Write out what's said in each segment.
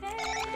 Eh,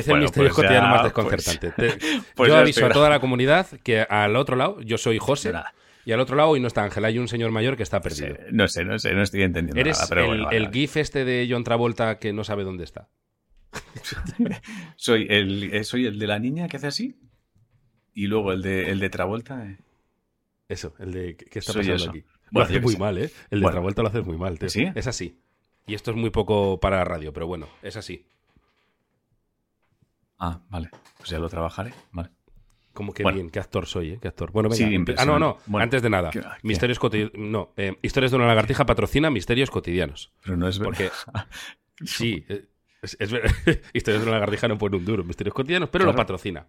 empieza Bueno, el misterio pues cotidiano ya, más pues- desconcertante. Te- pues yo aviso a toda la comunidad que al otro lado, yo soy José, nada. y al otro lado hoy no está Ángel, hay un señor mayor que está perdido. No sé, no sé, no estoy entendiendo Eres nada, pero el, bueno, vale, el vale. gif este de John Travolta que no sabe dónde está. Soy el, eh, soy el de la niña que hace así y luego el de, el de Travolta. eh. Eso, el de ¿qué está pasando aquí? Lo haces muy sé. mal, ¿eh? El de Bueno. Travolta lo haces muy mal, tío. ¿Sí? Es así. Y esto es muy poco para la radio, pero bueno, es así. Ah, vale. Pues ya lo trabajaré. Vale. Como que Bueno. bien, qué actor soy, ¿eh? Qué actor. Bueno, venga. Sí, ah, no, no. Bueno, antes de nada. ¿qué- qué? Misterios cotidianos. No, eh, Historias de una lagartija patrocina Misterios cotidianos. Pero no es verdad. Porque sí, eh, es, es verdad. Historias de una lagartija no pone un duro, Misterios cotidianos, pero lo patrocina.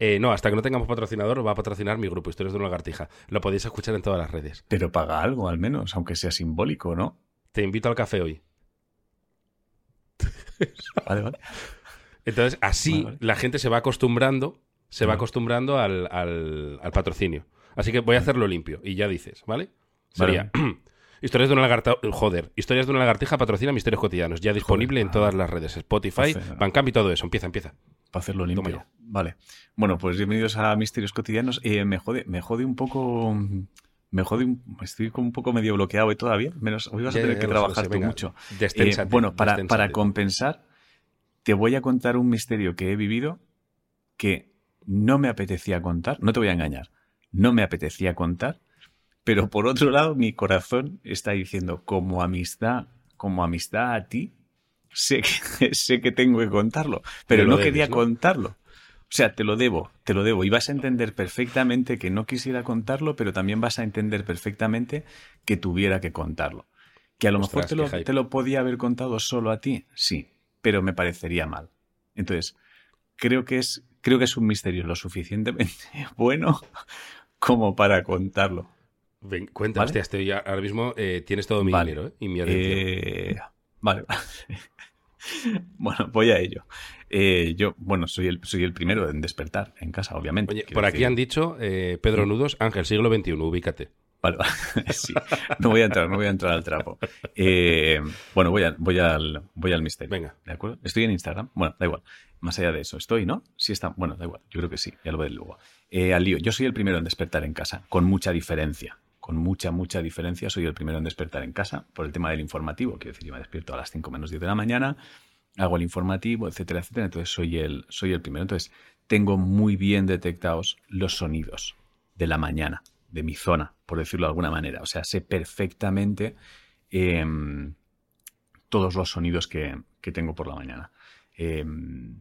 Eh, no, hasta que no tengamos patrocinador, va a patrocinar mi grupo, Historias de una lagartija. Lo podéis escuchar en todas las redes. Pero paga algo al menos, aunque sea simbólico, ¿no? Te invito al café hoy. Vale, vale. Entonces, así Vale, la gente se va acostumbrando, se va acostumbrando al, al- al patrocinio. Así que voy a hacerlo limpio y ya dices, ¿vale? Vale, Sería Historias de una lagartija, joder, Historias de una lagartija patrocina Misterios cotidianos, ya disponible en ah. todas las redes, Spotify, Bandcamp y todo eso. Empieza, empieza. Para hacerlo limpio. Vale. Bueno, pues bienvenidos a Misterios Cotidianos. Eh, me, jode, me jode un poco. Me jode un, Estoy como un poco medio bloqueado hoy todavía. Menos, hoy vas a tener ya que trabajar sé, tú venga, mucho. Eh, bueno, para, compensar, te voy a contar un misterio que he vivido que no me apetecía contar. No te voy a engañar. No me apetecía contar. Pero por otro lado, mi corazón está diciendo, como amistad, como amistad a ti, sé que, sé que tengo que contarlo. Pero no debes, quería ¿no? contarlo. O sea, te lo debo, te lo debo. Y vas a entender perfectamente que no quisiera contarlo, pero también vas a entender perfectamente que tuviera que contarlo. Que a lo Ostras, mejor te lo, te lo podía haber contado solo a ti, sí, pero me parecería mal. Entonces, creo que es, creo que es un misterio lo suficientemente bueno como para contarlo. Ven, cuenta, ¿Vale? hostia, estoy ya- ahora mismo eh, tienes todo mi Vale. dinero ¿eh? y mi atención. Eh, vale. bueno, voy a ello. Eh, yo, bueno, soy el, soy el primero en despertar en casa, obviamente. Oye, por aquí han dicho Pedro Nudos, Ángel, siglo XXI, ubícate. Vale, vale. Sí, no voy a entrar, no voy a entrar al trapo. Eh, bueno, voy, a- voy, al, voy al misterio. Venga. ¿De acuerdo? Estoy en Instagram. Bueno, da igual. Más allá de eso, estoy, ¿no? Sí está. Bueno, da igual. Yo creo que sí. Ya lo veré luego. Eh, al lío. Yo soy el primero en despertar en casa, con mucha diferencia. Con mucha, mucha diferencia. Soy el primero en despertar en casa por el tema del informativo. Quiero decir, yo me despierto a las 5 menos 10 de la mañana, hago el informativo, etcétera, etcétera. Entonces soy el, soy el primero. Entonces tengo muy bien detectados los sonidos de la mañana, de mi zona, por decirlo de alguna manera. O sea, sé perfectamente em, todos los sonidos que, que tengo por la mañana. Em,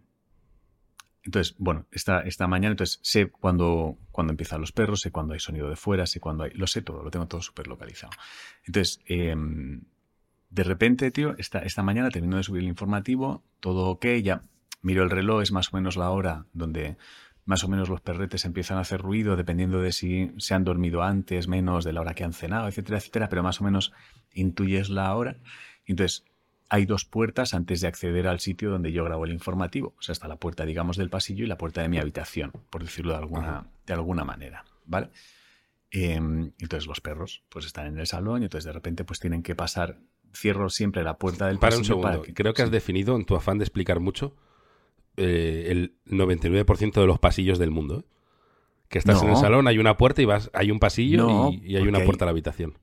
entonces, bueno, esta, esta mañana, entonces sé cuando, cuando empiezan los perros, sé cuando hay sonido de fuera, sé cuando hay. Lo sé todo, lo tengo todo súper localizado. Entonces, em, de repente, tío, esta, esta mañana termino de subir el informativo, todo ok, ya miro el reloj, es más o menos la hora donde más o menos los perretes empiezan a hacer ruido, dependiendo de si se han dormido antes, menos, de la hora que han cenado, etcétera, etcétera, pero más o menos intuyes la hora. Entonces, hay dos puertas antes de acceder al sitio donde yo grabo el informativo. O sea, está la puerta, digamos, del pasillo y la puerta de mi habitación, por decirlo de alguna, Ajá. de alguna manera, ¿vale? Em, entonces los perros pues están en el salón y entonces de repente pues tienen que pasar. Cierro siempre la puerta del Para un segundo, para que... creo que has definido en tu afán de explicar mucho eh, el 99% de los pasillos del mundo. ¿eh? Que estás en el No. salón, hay una puerta y vas, hay un pasillo No, y, y hay una porque hay- puerta a la habitación.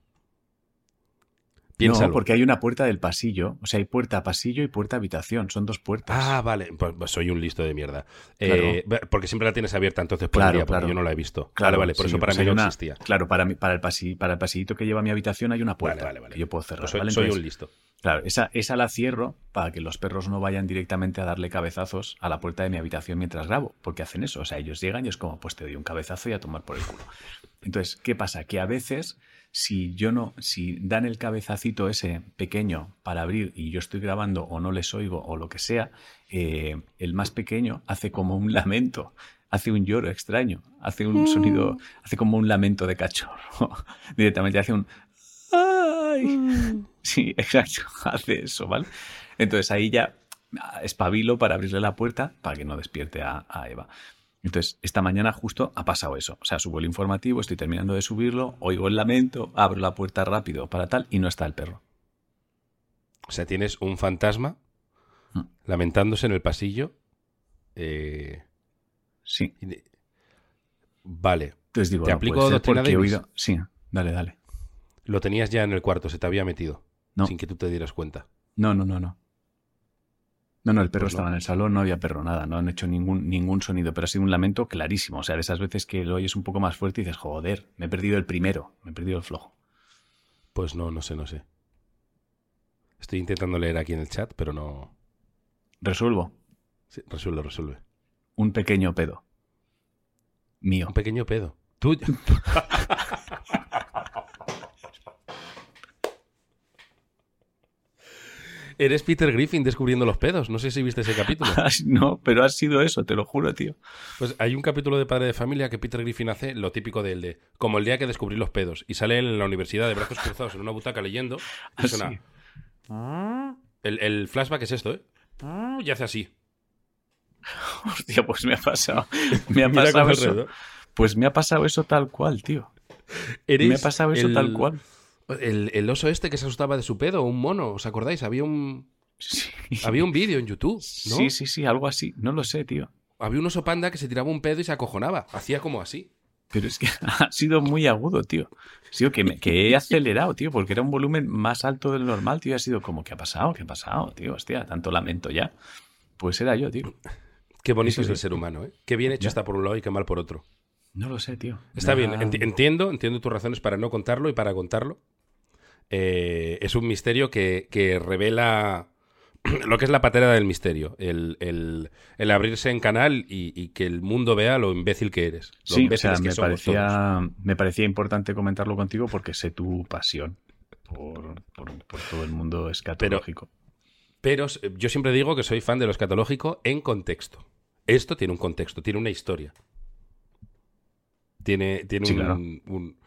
No, Piénsalo. porque hay una puerta del pasillo. O sea, hay puerta a pasillo y puerta a habitación. Son dos puertas. Ah, vale, pues, pues soy un listo de mierda. Claro. Eh, porque siempre la tienes abierta entonces por el Claro, día, porque claro. yo no la he visto. Claro, vale, vale, por sí, eso para pues mí no una- existía. Claro, para, para, el pasi- para el pasillito que lleva a mi habitación hay una puerta Vale, vale, vale. que yo puedo cerrar. Pues soy, ¿vale? soy Entonces, un listo. Claro, esa, esa la cierro para que los perros no vayan directamente a darle cabezazos a la puerta de mi habitación mientras grabo, porque hacen eso. O sea, ellos llegan y es como, pues te doy un cabezazo y a tomar por el culo. Entonces, ¿qué pasa? Que a veces, si yo no, si dan el cabezacito ese pequeño para abrir y yo estoy grabando o no les oigo o lo que sea, eh, el más pequeño hace como un lamento hace un lloro extraño, hace un sonido, hace como un lamento de cachorro. Directamente hace un... ¡Ay! Sí, exacto, hace eso, ¿vale? Entonces ahí ya espabilo para abrirle la puerta para que no despierte a, a Eva. Entonces, esta mañana justo ha pasado eso. O sea, subo el informativo, estoy terminando de subirlo, oigo el lamento, abro la puerta rápido para tal y no está el perro. O sea, tienes un fantasma Mm. lamentándose en el pasillo. eh, Sí. Vale. Entonces digo, ¿Te no aplico doctrina Davis? oído... Sí, dale, dale. Lo tenías ya en el cuarto, se te había metido. No. Sin que tú te dieras cuenta. No, no, no, no. No, no, el perro Pues no. estaba en el salón, no había perro, nada, no han hecho ningún, ningún sonido, pero ha sido un lamento clarísimo. O sea, de esas veces que lo oyes un poco más fuerte y dices, joder, me he perdido el primero, me he perdido el flojo. Pues no, no sé, no sé. Estoy intentando leer aquí en el chat, pero no. Resuelvo. Sí, resuelve, resuelve. Un pequeño pedo. Mío. Un pequeño pedo. Tú. Eres Peter Griffin descubriendo los pedos. No sé si viste ese capítulo. no, pero ha sido eso, te lo juro, tío. Pues hay un capítulo de Padre de Familia que Peter Griffin hace lo típico de él de como el día que descubrí los pedos y sale él en la universidad de brazos cruzados en una butaca leyendo y Ah, suena el, el flashback es esto, ¿eh? Y hace así. Hostia, pues me ha pasado. Me ha pasado eso. Pues me ha pasado eso tal cual, tío. Eres Me ha pasado eso el- tal cual. El, el oso este que se asustaba de su pedo, un mono, ¿os acordáis? Había un, Sí. había un vídeo en YouTube, ¿no? sí, sí, sí, algo así. No lo sé, tío. Había un oso panda que se tiraba un pedo y se acojonaba. Hacía como así. Pero es que ha sido muy agudo, tío. Sido que, me- que he acelerado, tío, porque era un volumen más alto del normal, tío. y Ha sido como, ¿qué ha pasado? ¿Qué ha pasado, tío? Hostia, tanto lamento ya. Pues era yo, tío. Qué bonito es el sí. ser humano, ¿eh? Qué bien hecho Ya. está por un lado y qué mal por otro. No lo sé, tío. Está bien, entiendo, entiendo tus razones para no contarlo y para contarlo. Eh, es un misterio que, que revela lo que es la patera del misterio. El, el- el abrirse en canal y, y que el mundo vea lo imbécil que eres. Lo Sí, o sea, que me parecía, me parecía importante comentarlo contigo porque sé tu pasión por, por- por todo el mundo escatológico. Pero eh, yo siempre digo que soy fan de lo escatológico en contexto. Esto tiene un contexto, tiene una historia. Tiene, tiene Sí, un, claro. un-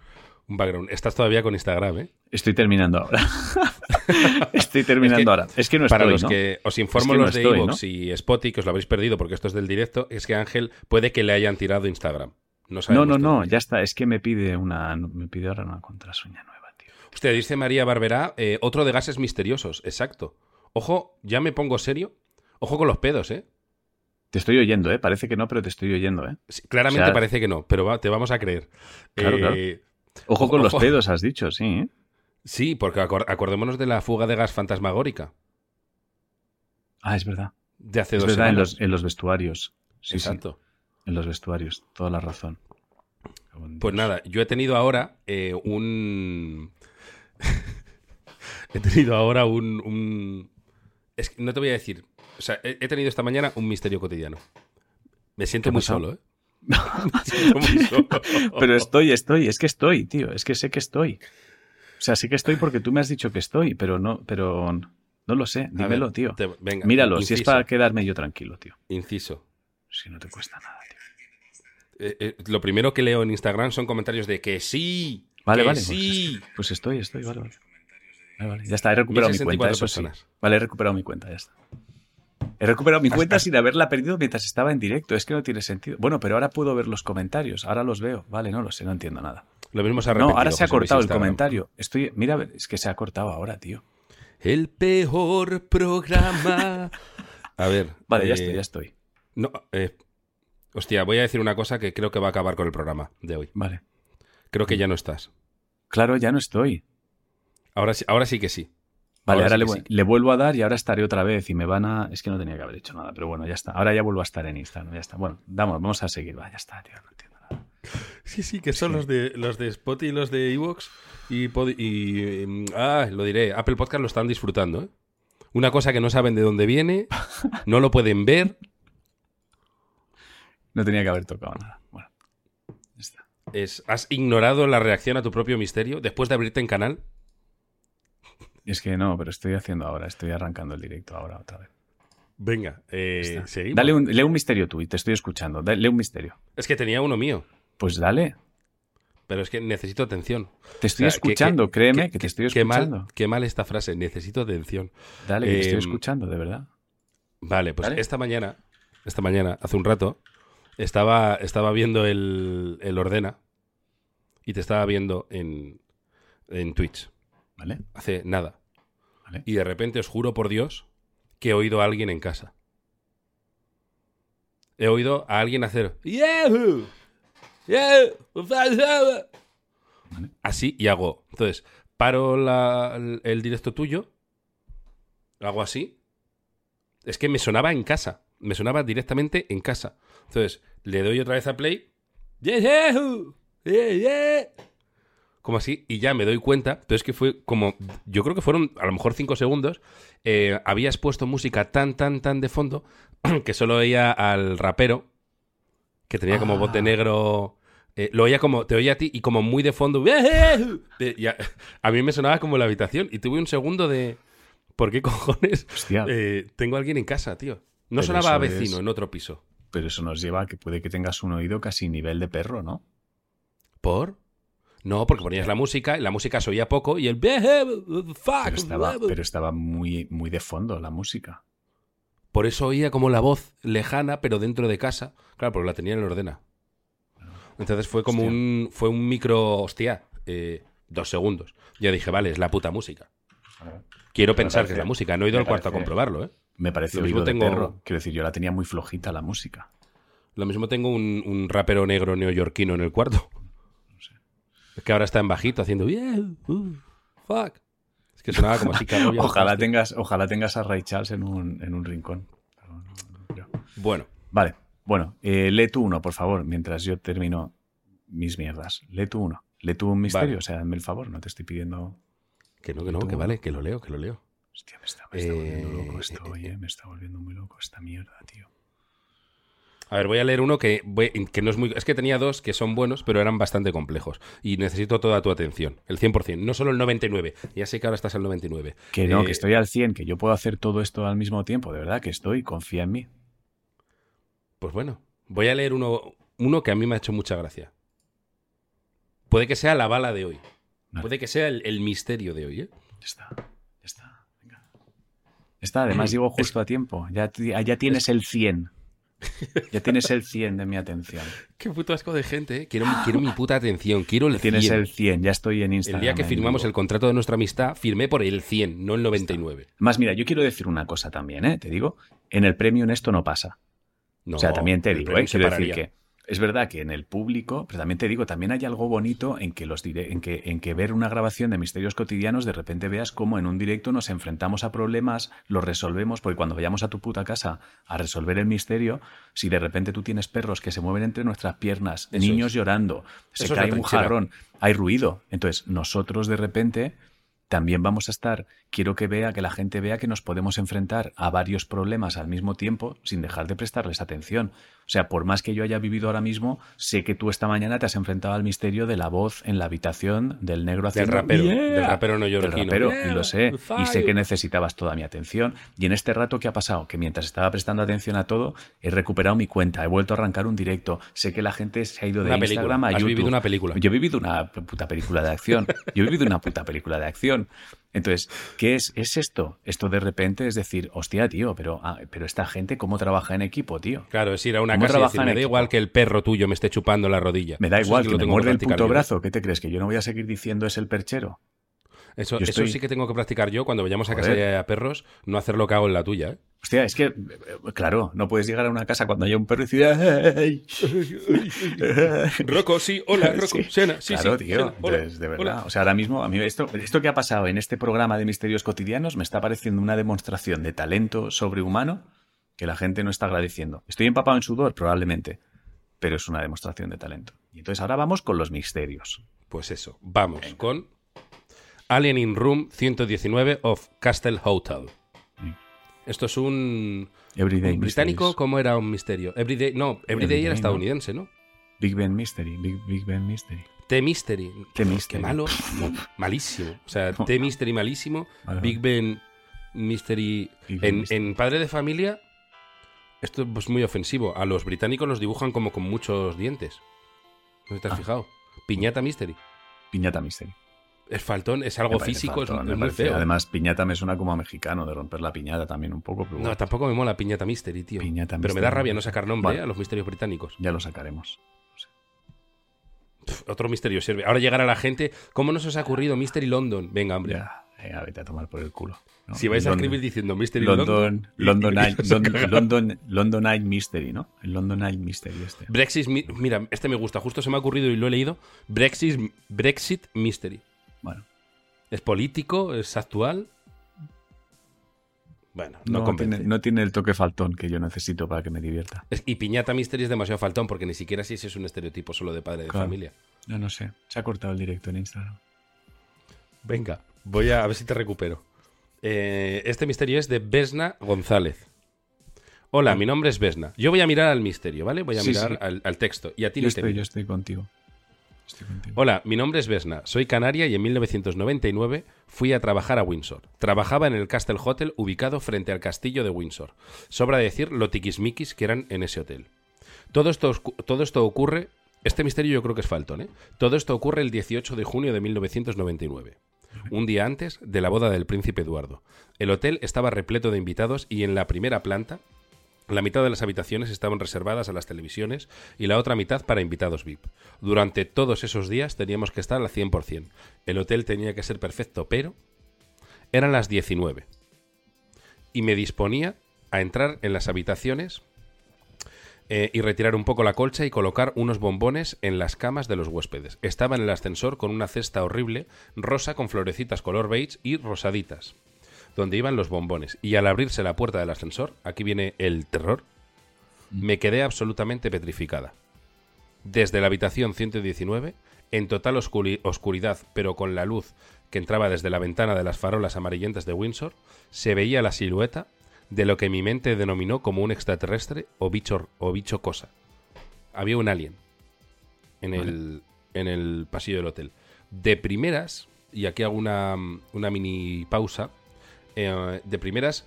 un background. Estás todavía con Instagram, ¿eh? Estoy terminando ahora. estoy terminando Es que ahora. Es que no Para estoy, los ¿no? que os informo Es que no los de estoy, Evox y Spotify, que os lo habréis perdido porque esto es del directo, es que Ángel puede que le hayan tirado Instagram. No, No, no, no, ya está. Es que me pide una, me pide ahora una contraseña nueva, tío. Usted dice María Barberá, eh, otro de gases misteriosos, exacto. Ojo, ya me pongo serio. Ojo con los pedos, ¿eh? Te estoy oyendo, ¿eh? Parece que no, pero te estoy oyendo, ¿eh? Sí, Claramente O sea- parece que no, pero va- te vamos a creer. Claro, claro. Eh, Ojo, con los pedos, has dicho, sí, ¿eh? Sí, porque acor- acordémonos de la fuga de gas fantasmagórica Ah, es verdad. de hace Es dos verdad, en los, en los vestuarios. Sí, Exacto. sí, en los vestuarios. Toda la razón. Pues nada, yo he tenido ahora eh, un. he tenido ahora un. un- Es que no te voy a decir. O sea, he, he tenido esta mañana un misterio cotidiano. Me siento ¿Qué ha muy pasado? solo, ¿eh? Pero estoy, estoy, es que estoy, tío. Es que sé que estoy. O sea, sé que estoy porque tú me has dicho que estoy, pero no, pero no lo sé. Ver, Dímelo, tío. te- venga, Míralo, si es inciso, para quedarme yo tranquilo, tío. Inciso. Si no te cuesta nada, tío. Eh, eh, lo primero que leo en Instagram son comentarios de que sí. Vale, que vale. sí. Pues, pues estoy, estoy, vale, vale. Vale, vale. Ya está, he recuperado mi 1064 cuenta, eso sí. Vale, he recuperado mi cuenta, ya está. He recuperado mi cuenta sin haberla perdido mientras estaba en directo. Es que no tiene sentido. Bueno, pero ahora puedo ver los comentarios. Ahora los veo. Vale, no lo sé, no entiendo nada. Lo mismo se ha No, repetido, ahora se ha cortado el comentario. Estoy, mira, es que se ha cortado ahora, tío. El peor programa. A ver. Vale, ya eh, estoy, ya estoy. No, eh, hostia, voy a decir una cosa que creo que va a acabar con el programa de hoy. Vale. Creo que ya no estás. Claro, ya no estoy. Ahora ahora sí que sí. Vale, Ahora ahora, sí le, vuelvo a dar y ahora estaré otra vez y me van a... Es que no tenía que haber hecho nada, pero bueno, ya está. Ahora ya vuelvo a estar en Instagram, ya está. Bueno, vamos, vamos a seguir. Va, ya está, tío, no entiendo nada. Sí, sí, que son Sí. los de los de Spotify y los de Evox y, mm, ah, lo diré, Apple Podcast lo están disfrutando, ¿eh? Una cosa que no saben de dónde viene, no lo pueden ver. No tenía que haber tocado nada. Bueno, ya está. Es, has ignorado la reacción a tu propio misterio después de abrirte en canal. Es que no, pero estoy haciendo ahora, estoy arrancando el directo ahora otra vez. Venga, eh, seguimos. Dale un, lee un misterio tú y te estoy escuchando. Da- lee un misterio. Es que tenía uno mío, Pues dale. pero es que necesito atención. Te estoy O sea, que- escuchando, que- créeme que- que, te estoy Qué escuchando. mal, qué mal esta frase, necesito atención. Dale, que te estoy Em, escuchando, de verdad. Vale, pues Dale. esta mañana, esta mañana, hace un rato, estaba, estaba viendo el, el Ordena y te estaba viendo en, en Twitch, ¿Vale? hace nada. Vale. Y de repente os juro por Dios que he oído a alguien en casa. He oído a alguien hacer "Yahoo! Yahoo! Vale. Así y hago. Entonces, paro la- el, el directo tuyo, lo hago así. Es que me sonaba en casa. Me sonaba directamente en casa. Entonces, le doy otra vez a play. "Yahoo! Yeah, yeah". Como así, y ya me doy cuenta. Pero es que fue como. Yo creo que fueron a lo mejor cinco segundos. eh, habías puesto música tan, tan, tan de fondo que solo oía al rapero que tenía como Ah. bote negro. eh, lo oía como, te oía a ti y como muy de fondo. Y a, a mí me sonaba como la habitación y tuve un segundo de. ¿Por qué cojones Hostia, eh, tengo a alguien en casa, tío? No Pero sonaba a vecino es- en otro piso. pero eso nos lleva a que puede que tengas un oído casi nivel de perro, ¿no? ¿Por? No, porque ponías la música y la música se oía poco y el. Fuck, Pero estaba, pero estaba muy, muy de fondo la música. Por eso oía como la voz lejana, pero dentro de casa. Claro, porque la tenía en el ordena. Entonces fue como Hostia. un. Fue un micro. Hostia. eh, dos segundos. Ya dije, vale, es la puta música. Quiero Me pensar parece- que es la música. No he ido al cuarto a comprobarlo, ¿eh? Me parece Lo mismo de perro. Quiero decir, yo la tenía muy flojita la música. Lo mismo tengo un, un rapero negro neoyorquino en el cuarto. Es que ahora está en bajito haciendo. "Yeah, uh, fuck. Es que sonaba como así. Ojalá tengas, ojalá tengas a Ray Charles en un, en un rincón. No, no. Bueno, Vale, bueno, eh, lee tú uno, por favor, mientras yo termino mis mierdas. Lee tú uno. Lee tú un misterio, Vale. o sea, hazme el favor, no te estoy pidiendo... que no, que no, que vale, que lo leo, que lo leo. Hostia, me está, me está volviendo Eh, loco esto, eh, oye, eh. me está volviendo muy loco esta mierda, tío. A ver, voy a leer uno que, que no es muy... Es que tenía dos que son buenos, pero eran bastante complejos. Y necesito toda tu atención. El 100%, no solo el 99. Ya sé que ahora estás al 99. Que no, Eh, que estoy al 100, que yo puedo hacer todo esto al mismo tiempo, de verdad que estoy, confía en mí. Pues bueno, voy a leer uno, uno que a mí me ha hecho mucha gracia. Puede que sea la bala de hoy. Vale. Puede que sea el, el misterio de hoy, ¿eh? Ya está, ya está. Venga. Está, además llego justo a tiempo. Ya, ya tienes el 100. Ya tienes el 100 de mi atención. Qué puto asco de gente, ¿eh? Quiero, quiero mi puta atención, quiero el Tienes 100. el 100, ya estoy en El Instagram. día que en firmamos el contrato de nuestra amistad, firmé por el 100, no el 99. Más, mira, yo quiero decir una cosa también, ¿eh? Te digo, en el premium esto no pasa. No, o sea, también te el digo, premio ¿eh? Quiero decir que es verdad que en el público, pero también te digo, también hay algo bonito en que los dire- en que, en que ver una grabación de misterios cotidianos de repente veas cómo en un directo nos enfrentamos a problemas, los resolvemos, porque cuando vayamos a tu puta casa a resolver el misterio, si de repente tú tienes perros que se mueven entre nuestras piernas, Eso niños es. llorando, se Eso cae un jarrón, hay ruido, entonces nosotros de repente también vamos a estar, quiero que vea, que la gente vea que nos podemos enfrentar a varios problemas al mismo tiempo sin dejar de prestarles atención. O sea, por más que yo haya vivido ahora mismo, sé que tú esta mañana te has enfrentado al misterio de la voz en la habitación del negro Del haciendo rapero, "Yeah", del rapero del neoyorquino. rapero, Yeah, y lo sé, y sé que necesitabas toda mi atención. Y en este rato que ha pasado, que mientras estaba prestando atención a todo, he recuperado mi cuenta, he vuelto a arrancar un directo, sé que la gente se ha ido de Una película. Instagram a Has YouTube. vivido una película. Yo he vivido una puta película de acción. Yo he vivido una puta película de acción. Entonces, ¿qué es, es esto? Esto de repente es decir, hostia, tío, pero, ah, pero esta gente, ¿cómo trabaja en equipo, tío? Claro, es ir a una ¿Cómo casa y decir, me da equipo? igual que el perro tuyo me esté chupando la rodilla. Me da Eso igual sí que lo me muerde el puto yo. brazo. ¿Qué te crees? ¿Que yo no voy a seguir diciendo es el perchero? Eso, sí que tengo que practicar yo cuando vayamos a casa de a perros, no hacer lo que hago en la tuya, ¿eh? Hostia, es que, eh, claro, no puedes llegar a una casa cuando haya un perro y decir, "Ey". Rocco, sí, hola, Rocco, Sí. Sena, sí, claro, sí. tío. Sena, hola, Entonces, de verdad. hola. O sea, ahora mismo, a mí esto, esto que ha pasado en este programa de Misterios Cotidianos me está pareciendo una demostración de talento sobrehumano que la gente no está agradeciendo. Estoy empapado en sudor, probablemente, pero es una demostración de talento. Y entonces ahora vamos con los misterios. Pues eso, vamos con Alien in Room 119 of Castle Hotel. Esto es un, Everyday un británico. ¿cómo era un misterio? Everyday, no, Everyday, Everyday, era estadounidense, ¿no? Big Ben Mystery, Big, Big Ben Mystery. T Qué Mystery. malo, no, malísimo. O sea, T-Mystery malísimo. Vale, Big Ben Mystery. Big Ben En, Mystery. en Padre de Familia Esto es muy ofensivo. A los británicos los dibujan como con muchos dientes. ¿No te has Ah. fijado? Piñata Mystery. Piñata Mystery. Es faltón, es algo físico, es- faltón, es, me muy feo. Además, piñata me suena como a mexicano, de romper la piñata también un poco. Pero No, tampoco me mola Piñata Mystery, tío. Piñata Pero me da rabia no sacar nombre Vale. eh, a los misterios británicos. ya lo sacaremos. Pff, otro misterio sirve. Ahora llegará la gente. ¿Cómo nos os ha ocurrido Mystery London? Venga, hombre. Ya, venga, vete a tomar por el culo. ¿no? Si vais a escribir diciendo Mystery London. London, Night, London, Night Mystery, ¿no? El London Night Mystery este. Brexit, mi- mira, este me gusta, justo se me ha ocurrido y lo he leído. Brexit, Brexit Mystery. Bueno, Es político, es actual. Bueno, no, tiene, no tiene el toque faltón que yo necesito para que me divierta. Es- Y Piñata Mystery es demasiado faltón porque ni siquiera si ese es un estereotipo solo de padre de Claro. familia. No, no sé. Se ha cortado el directo en Instagram. Venga, voy a, a ver si te recupero. Eh, este misterio es de Vesna González. Hola, mi nombre es Vesna. Yo voy a mirar al misterio, ¿vale? Voy a Sí, mirar sí. Al, al texto. Y a ti Yo no estoy, yo estoy contigo. Hola, mi nombre es Vesna, soy canaria y en 1999 fui a trabajar a Windsor. Trabajaba en el Castle Hotel ubicado frente al castillo de Windsor. Sobra decir lo tiquismiquis que eran en ese hotel. Todo esto, todo esto ocurre, este misterio yo creo que es faltón, ¿eh? Todo esto ocurre el 18 de junio de 1999, un día antes de la boda del príncipe Eduardo. El hotel estaba repleto de invitados y en la primera planta la mitad de las habitaciones estaban reservadas a las televisiones y la otra mitad para invitados VIP. Durante todos esos días teníamos que estar al 100%. El hotel tenía que ser perfecto, pero eran las 19. Y me disponía a entrar en las habitaciones eh, y retirar un poco la colcha y colocar unos bombones en las camas de los huéspedes. Estaba en el ascensor con una cesta horrible, rosa con florecitas color beige y rosaditas donde iban los bombones. Y al abrirse la puerta del ascensor, aquí viene el terror, me quedé absolutamente petrificada. Desde la habitación 119, en total oscuri- oscuridad, pero con la luz que entraba desde la ventana de las farolas amarillentas de Windsor, se veía la silueta de lo que mi mente denominó como un extraterrestre o bicho, o bicho cosa. Había un alien en el, en el pasillo del hotel. De primeras, y aquí hago una, una mini pausa, eh, de primeras,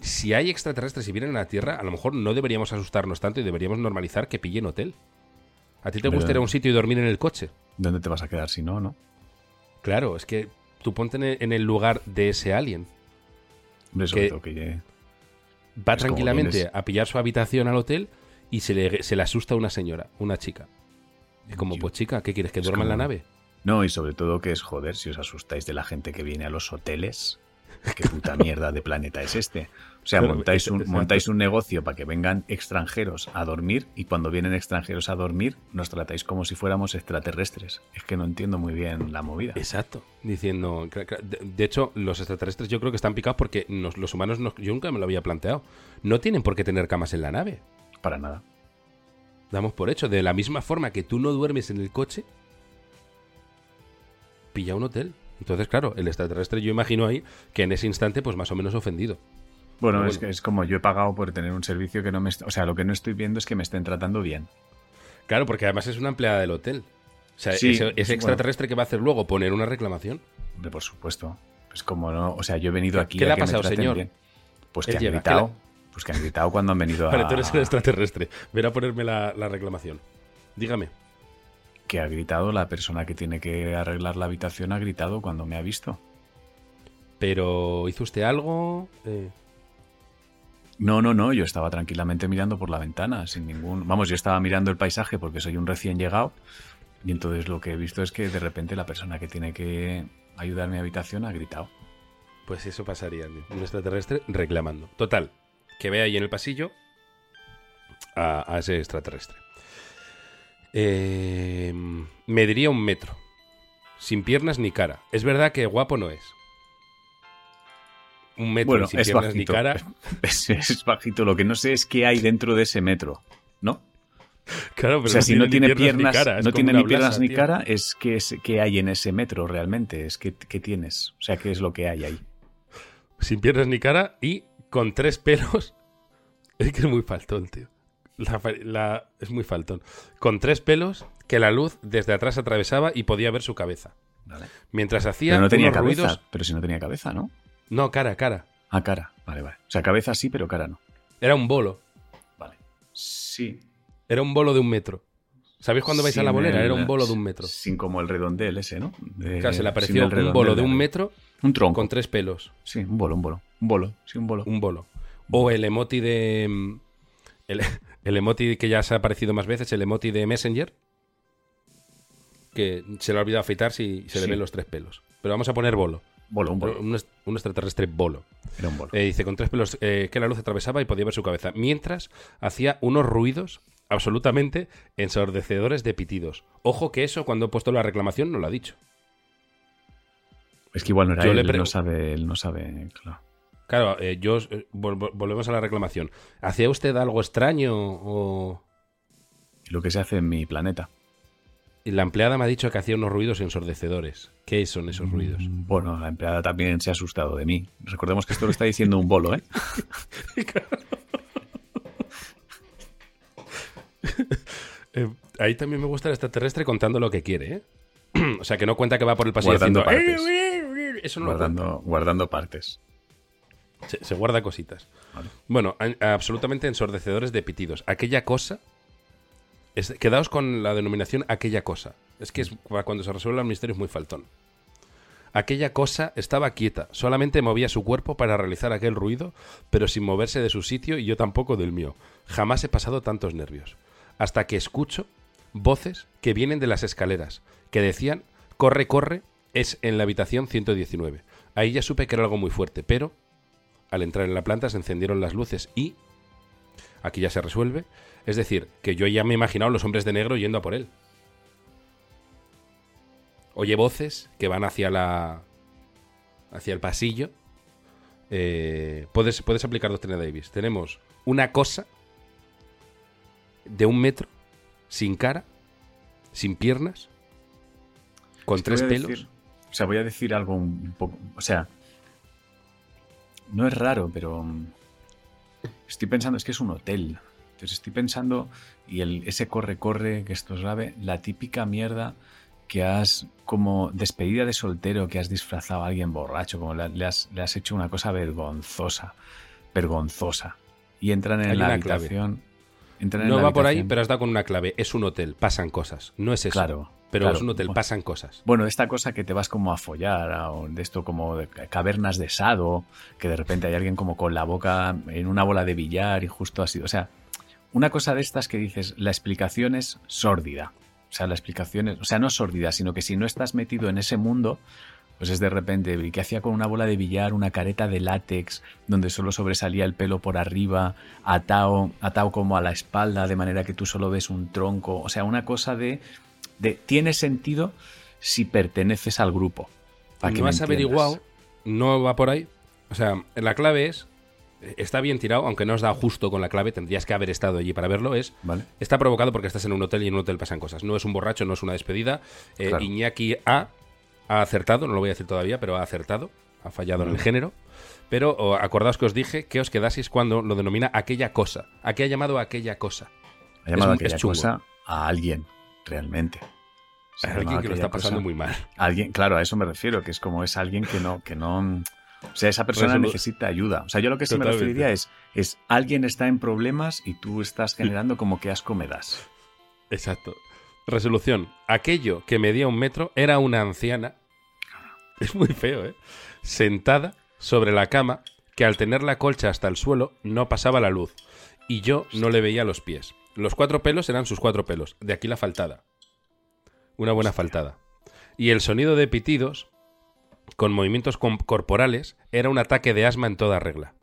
si hay extraterrestres y vienen a la Tierra, a lo mejor no deberíamos asustarnos tanto y deberíamos normalizar que pillen hotel. ¿A ti te Pero- gustaría un sitio y dormir en el coche? ¿Dónde te vas a quedar si no, no? Claro, es que tú ponte en el, lugar de ese alien. Hombre, sobre Que- todo que llegue- Va Es tranquilamente a pillar su habitación al hotel y se le, se le asusta una señora, una chica. Es como, Yo- pues chica, ¿qué quieres? ¿Que duerma en la nave? No, y sobre todo que es joder si os asustáis de la gente que viene a los hoteles. ¿Qué puta mierda de planeta es este? O sea, montáis un, exacto. montáis un negocio para que vengan extranjeros a dormir y cuando vienen extranjeros a dormir nos tratáis como si fuéramos extraterrestres. Es que no entiendo muy bien la movida. Exacto. Diciendo. De, hecho, los extraterrestres yo creo que están picados porque nos- los humanos, no- yo nunca me lo había planteado. No tienen por qué tener camas en la nave. Para nada. Damos por hecho. De la misma forma que tú no duermes en el coche, pilla un hotel. Entonces, claro, el extraterrestre yo imagino ahí que en ese instante, pues más o menos ofendido. Bueno, es que es como yo he pagado por tener un servicio que no me... O sea, lo que no estoy viendo es que me estén tratando bien. Claro, porque además es una empleada del hotel. O sea, Sí, ese, ese bueno. extraterrestre que va a hacer luego poner una reclamación. Hombre, por supuesto. Pues como no... O sea, yo he venido ¿Qué- aquí qué a le ha pasado, señor? bien. Pues Él que han llega, gritado. ¿qué Pues que han gritado cuando han venido a... Vale, tú eres el extraterrestre. Ven a ponerme la, la reclamación. Dígame. Que ha gritado la persona que tiene que arreglar la habitación ha gritado cuando me ha visto. Pero, ¿hizo usted algo? Eh, No, no, no, yo estaba tranquilamente mirando por la ventana, sin ningún... Vamos, yo estaba mirando el paisaje porque soy un recién llegado y entonces lo que he visto es que de repente la persona que tiene que ayudar a mi habitación ha gritado. pues eso pasaría. Un extraterrestre reclamando. Total, que ve ahí en el pasillo a, a ese extraterrestre. Eh, mediría un metro. Sin piernas ni cara. Es verdad que guapo no es. Un metro Bueno, sin es piernas ni bajito. cara. Es, es bajito, lo que no sé es qué hay dentro de ese metro, ¿no? Claro, pero o sea, si no tiene ni piernas, ni cara, no tiene ni piernas blasa, ni tío. cara, es que es qué hay en ese metro realmente, es que qué tienes, o sea, qué es lo que hay ahí. Sin piernas ni cara y con tres pelos. Es que es muy faltón, tío. La es muy faltón. Con tres pelos que la luz desde atrás atravesaba y podía ver su cabeza. Vale. Mientras hacía Pero no tenía unos cabeza, ruidos. pero si no tenía cabeza, ¿no? No, cara, cara. Ah, cara, vale, vale. O sea, cabeza sí, pero cara no. Era un bolo. Sí. Era un bolo de un metro. ¿Sabéis cuando vais a la bolera? el- Era un bolo de un metro. Sin como el redondel ese, ¿no? De- Claro, se le apareció un bolo de un metro Un tronco. con tres pelos. Sí, un bolo, un bolo. Un bolo, sí, un bolo. Un bolo. O el emoti de. mm, El, el emoti que ya se ha aparecido más veces, el emoti de Messenger. Que se le ha olvidado afeitar si se le Sí. ven los tres pelos. Pero vamos a poner bolo. Bolo, un bolo. Un, est- un extraterrestre bolo. Era un bolo. Eh, dice, con tres pelos eh, que la luz atravesaba y podía ver su cabeza. Mientras hacía unos ruidos absolutamente ensordecedores de pitidos. Ojo que eso, cuando he puesto la reclamación, no lo ha dicho. Es que igual no era yo él, le él pre- no sabe, él no sabe, claro. Claro, eh, yo eh, vol- vol- volvemos a la reclamación. ¿Hacía usted algo extraño o...? Lo que se hace en mi planeta. Y La empleada me ha dicho que hacía unos ruidos ensordecedores. ¿Qué son esos ruidos? Mm, Bueno, la empleada también se ha asustado de mí. Recordemos que esto lo está diciendo un bolo, ¿eh? Eh, ahí también me gusta el extraterrestre contando lo que quiere, ¿eh? o sea, que no cuenta que va por el pasillo Guardando haciendo... partes. Eso no lo guardando, guardando partes. Se, se guarda cositas. Vale. Bueno, a- absolutamente ensordecedores de pitidos. Aquella cosa. es- quedaos con la denominación aquella cosa. Es que es, cuando se resuelve el misterio es muy faltón. Aquella cosa estaba quieta, solamente movía su cuerpo para realizar aquel ruido, pero sin moverse de su sitio y yo tampoco del mío. Jamás he pasado tantos nervios. Hasta que escucho voces que vienen de las escaleras, que decían, corre, corre, es en la habitación 119. Ahí ya supe que era algo muy fuerte, pero al entrar en la planta se encendieron las luces y aquí ya se resuelve. Es decir, que yo ya me he imaginado los hombres de negro yendo a por él. Oye voces que van hacia la. hacia el pasillo. Eh, puedes, puedes aplicar doctrina Davis. Tenemos una cosa de un metro, sin cara, sin piernas, con Es que tres a pelos. decir- o sea, voy a decir algo un poco. O sea, no es raro, pero mm, estoy pensando, es que es un hotel. Entonces estoy pensando, y el, ese corre-corre, que esto es grave, la típica mierda que has, como despedida de soltero, que has disfrazado a alguien borracho, como le, le has, le has hecho una cosa vergonzosa, vergonzosa. Y entran en Hay la habitación. entran en No la va por ahí, pero has dado con una clave. Es un hotel, pasan cosas. No es eso. Claro. Pero claro. es un hotel, pasan cosas. Bueno, esta cosa que te vas como a follar, a- de esto como de cavernas de sado, que de repente hay alguien como con la boca en una bola de billar y justo así. O sea, una cosa de estas que dices, la explicación es sórdida. O sea, la explicación es, o sea, no sórdida, sino que si no estás metido en ese mundo, pues es de repente, ¿y qué hacía con una bola de billar, una careta de látex, donde solo sobresalía el pelo por arriba, atado, atado como a la espalda, de manera que tú solo ves un tronco? O sea, una cosa de, de tiene sentido si perteneces al grupo. para que no me has averiguado, no va por ahí. O sea, la clave es. Está bien tirado, aunque no has dado justo con la clave, tendrías que haber estado allí para verlo. Es ¿Vale? Está provocado porque estás en un hotel y en un hotel pasan cosas. No es un borracho, no es una despedida. Eh, Claro. Iñaki ha, ha acertado, no lo voy a decir todavía, pero ha acertado. Ha fallado en el género. Pero o, acordaos que os dije que os quedaseis cuando lo denomina aquella cosa. ¿A qué ha llamado aquella cosa? Ha llamado Es- a aquella cosa a alguien, realmente. Se alguien que lo está pasando cosa- muy mal. Alguien, claro, a eso me refiero, que es como es alguien que no, que no. O sea, esa persona necesita ayuda. O sea, yo lo que sí me referiría es, es alguien está en problemas y tú estás generando como que asco me das. Exacto. Resolución. Aquello que medía un metro era una anciana. Es muy feo, ¿eh? Sentada sobre la cama que al tener la colcha hasta el suelo no pasaba la luz. Y yo no le veía los pies. Los cuatro pelos eran sus cuatro pelos. De aquí la faltada. Una buena faltada. Y el sonido de pitidos, con movimientos corporales, era un ataque de asma en toda regla.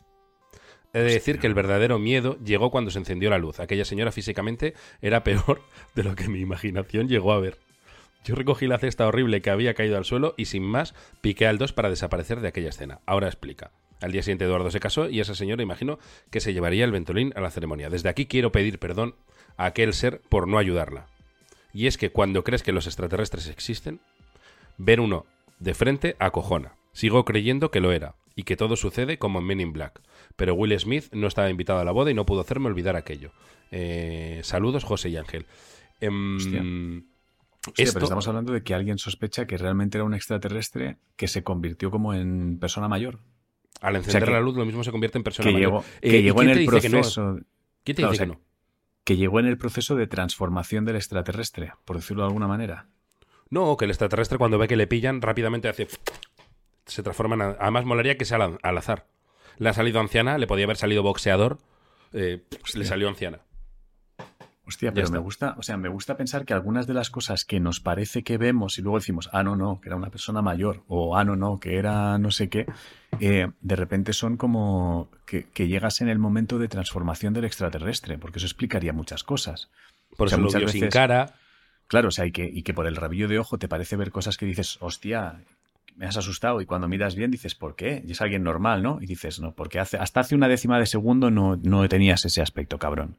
He de decir que el verdadero miedo llegó cuando se encendió la luz. Aquella señora físicamente era peor de lo que mi imaginación llegó a ver. Yo recogí la cesta horrible que había caído al suelo y sin más piqué al 2 para desaparecer de aquella escena. Ahora explica. Al día siguiente Eduardo se casó y esa señora imagino que se llevaría el ventolín a la ceremonia. Desde aquí quiero pedir perdón a aquel ser por no ayudarla. Y es que cuando crees que los extraterrestres existen, ver uno de frente acojona. Sigo creyendo que lo era y que todo sucede como en Men in Black. Pero Will Smith no estaba invitado a la boda y no pudo hacerme olvidar aquello. Eh, saludos, José y Ángel. Em, Hostia. Hostia, esto- pero estamos hablando de que alguien sospecha que realmente era un extraterrestre que se convirtió como en persona mayor. Al encender la luz, lo mismo se convierte en persona Que mayor. llegó, Eh, que ¿y llegó en el que no? proceso. ¿Quién te Claro, dice o sea, que no? que llegó en el proceso de transformación del extraterrestre, por decirlo de alguna manera. No, que el extraterrestre cuando ve que le pillan rápidamente hace... Se transforma en... Además molaría que sea al, al azar. Le ha salido anciana, le podía haber salido boxeador, eh, le salió anciana. Hostia, pero me gusta, o sea, me gusta pensar que algunas de las cosas que nos parece que vemos y luego decimos, ah, no, no, que era una persona mayor, o ah, no, no, que era no sé qué, eh, de repente son como que, que llegas en el momento de transformación del extraterrestre, porque eso explicaría muchas cosas. Por O sea, eso lo muchas vio sin veces- cara. Claro, o sea, y que, y que por el rabillo de ojo te parece ver cosas que dices, hostia, me has asustado, y cuando miras bien dices, ¿por qué? Y es alguien normal, ¿no? Y dices, no, porque hace, hasta hace una décima de segundo no, no tenías ese aspecto, cabrón.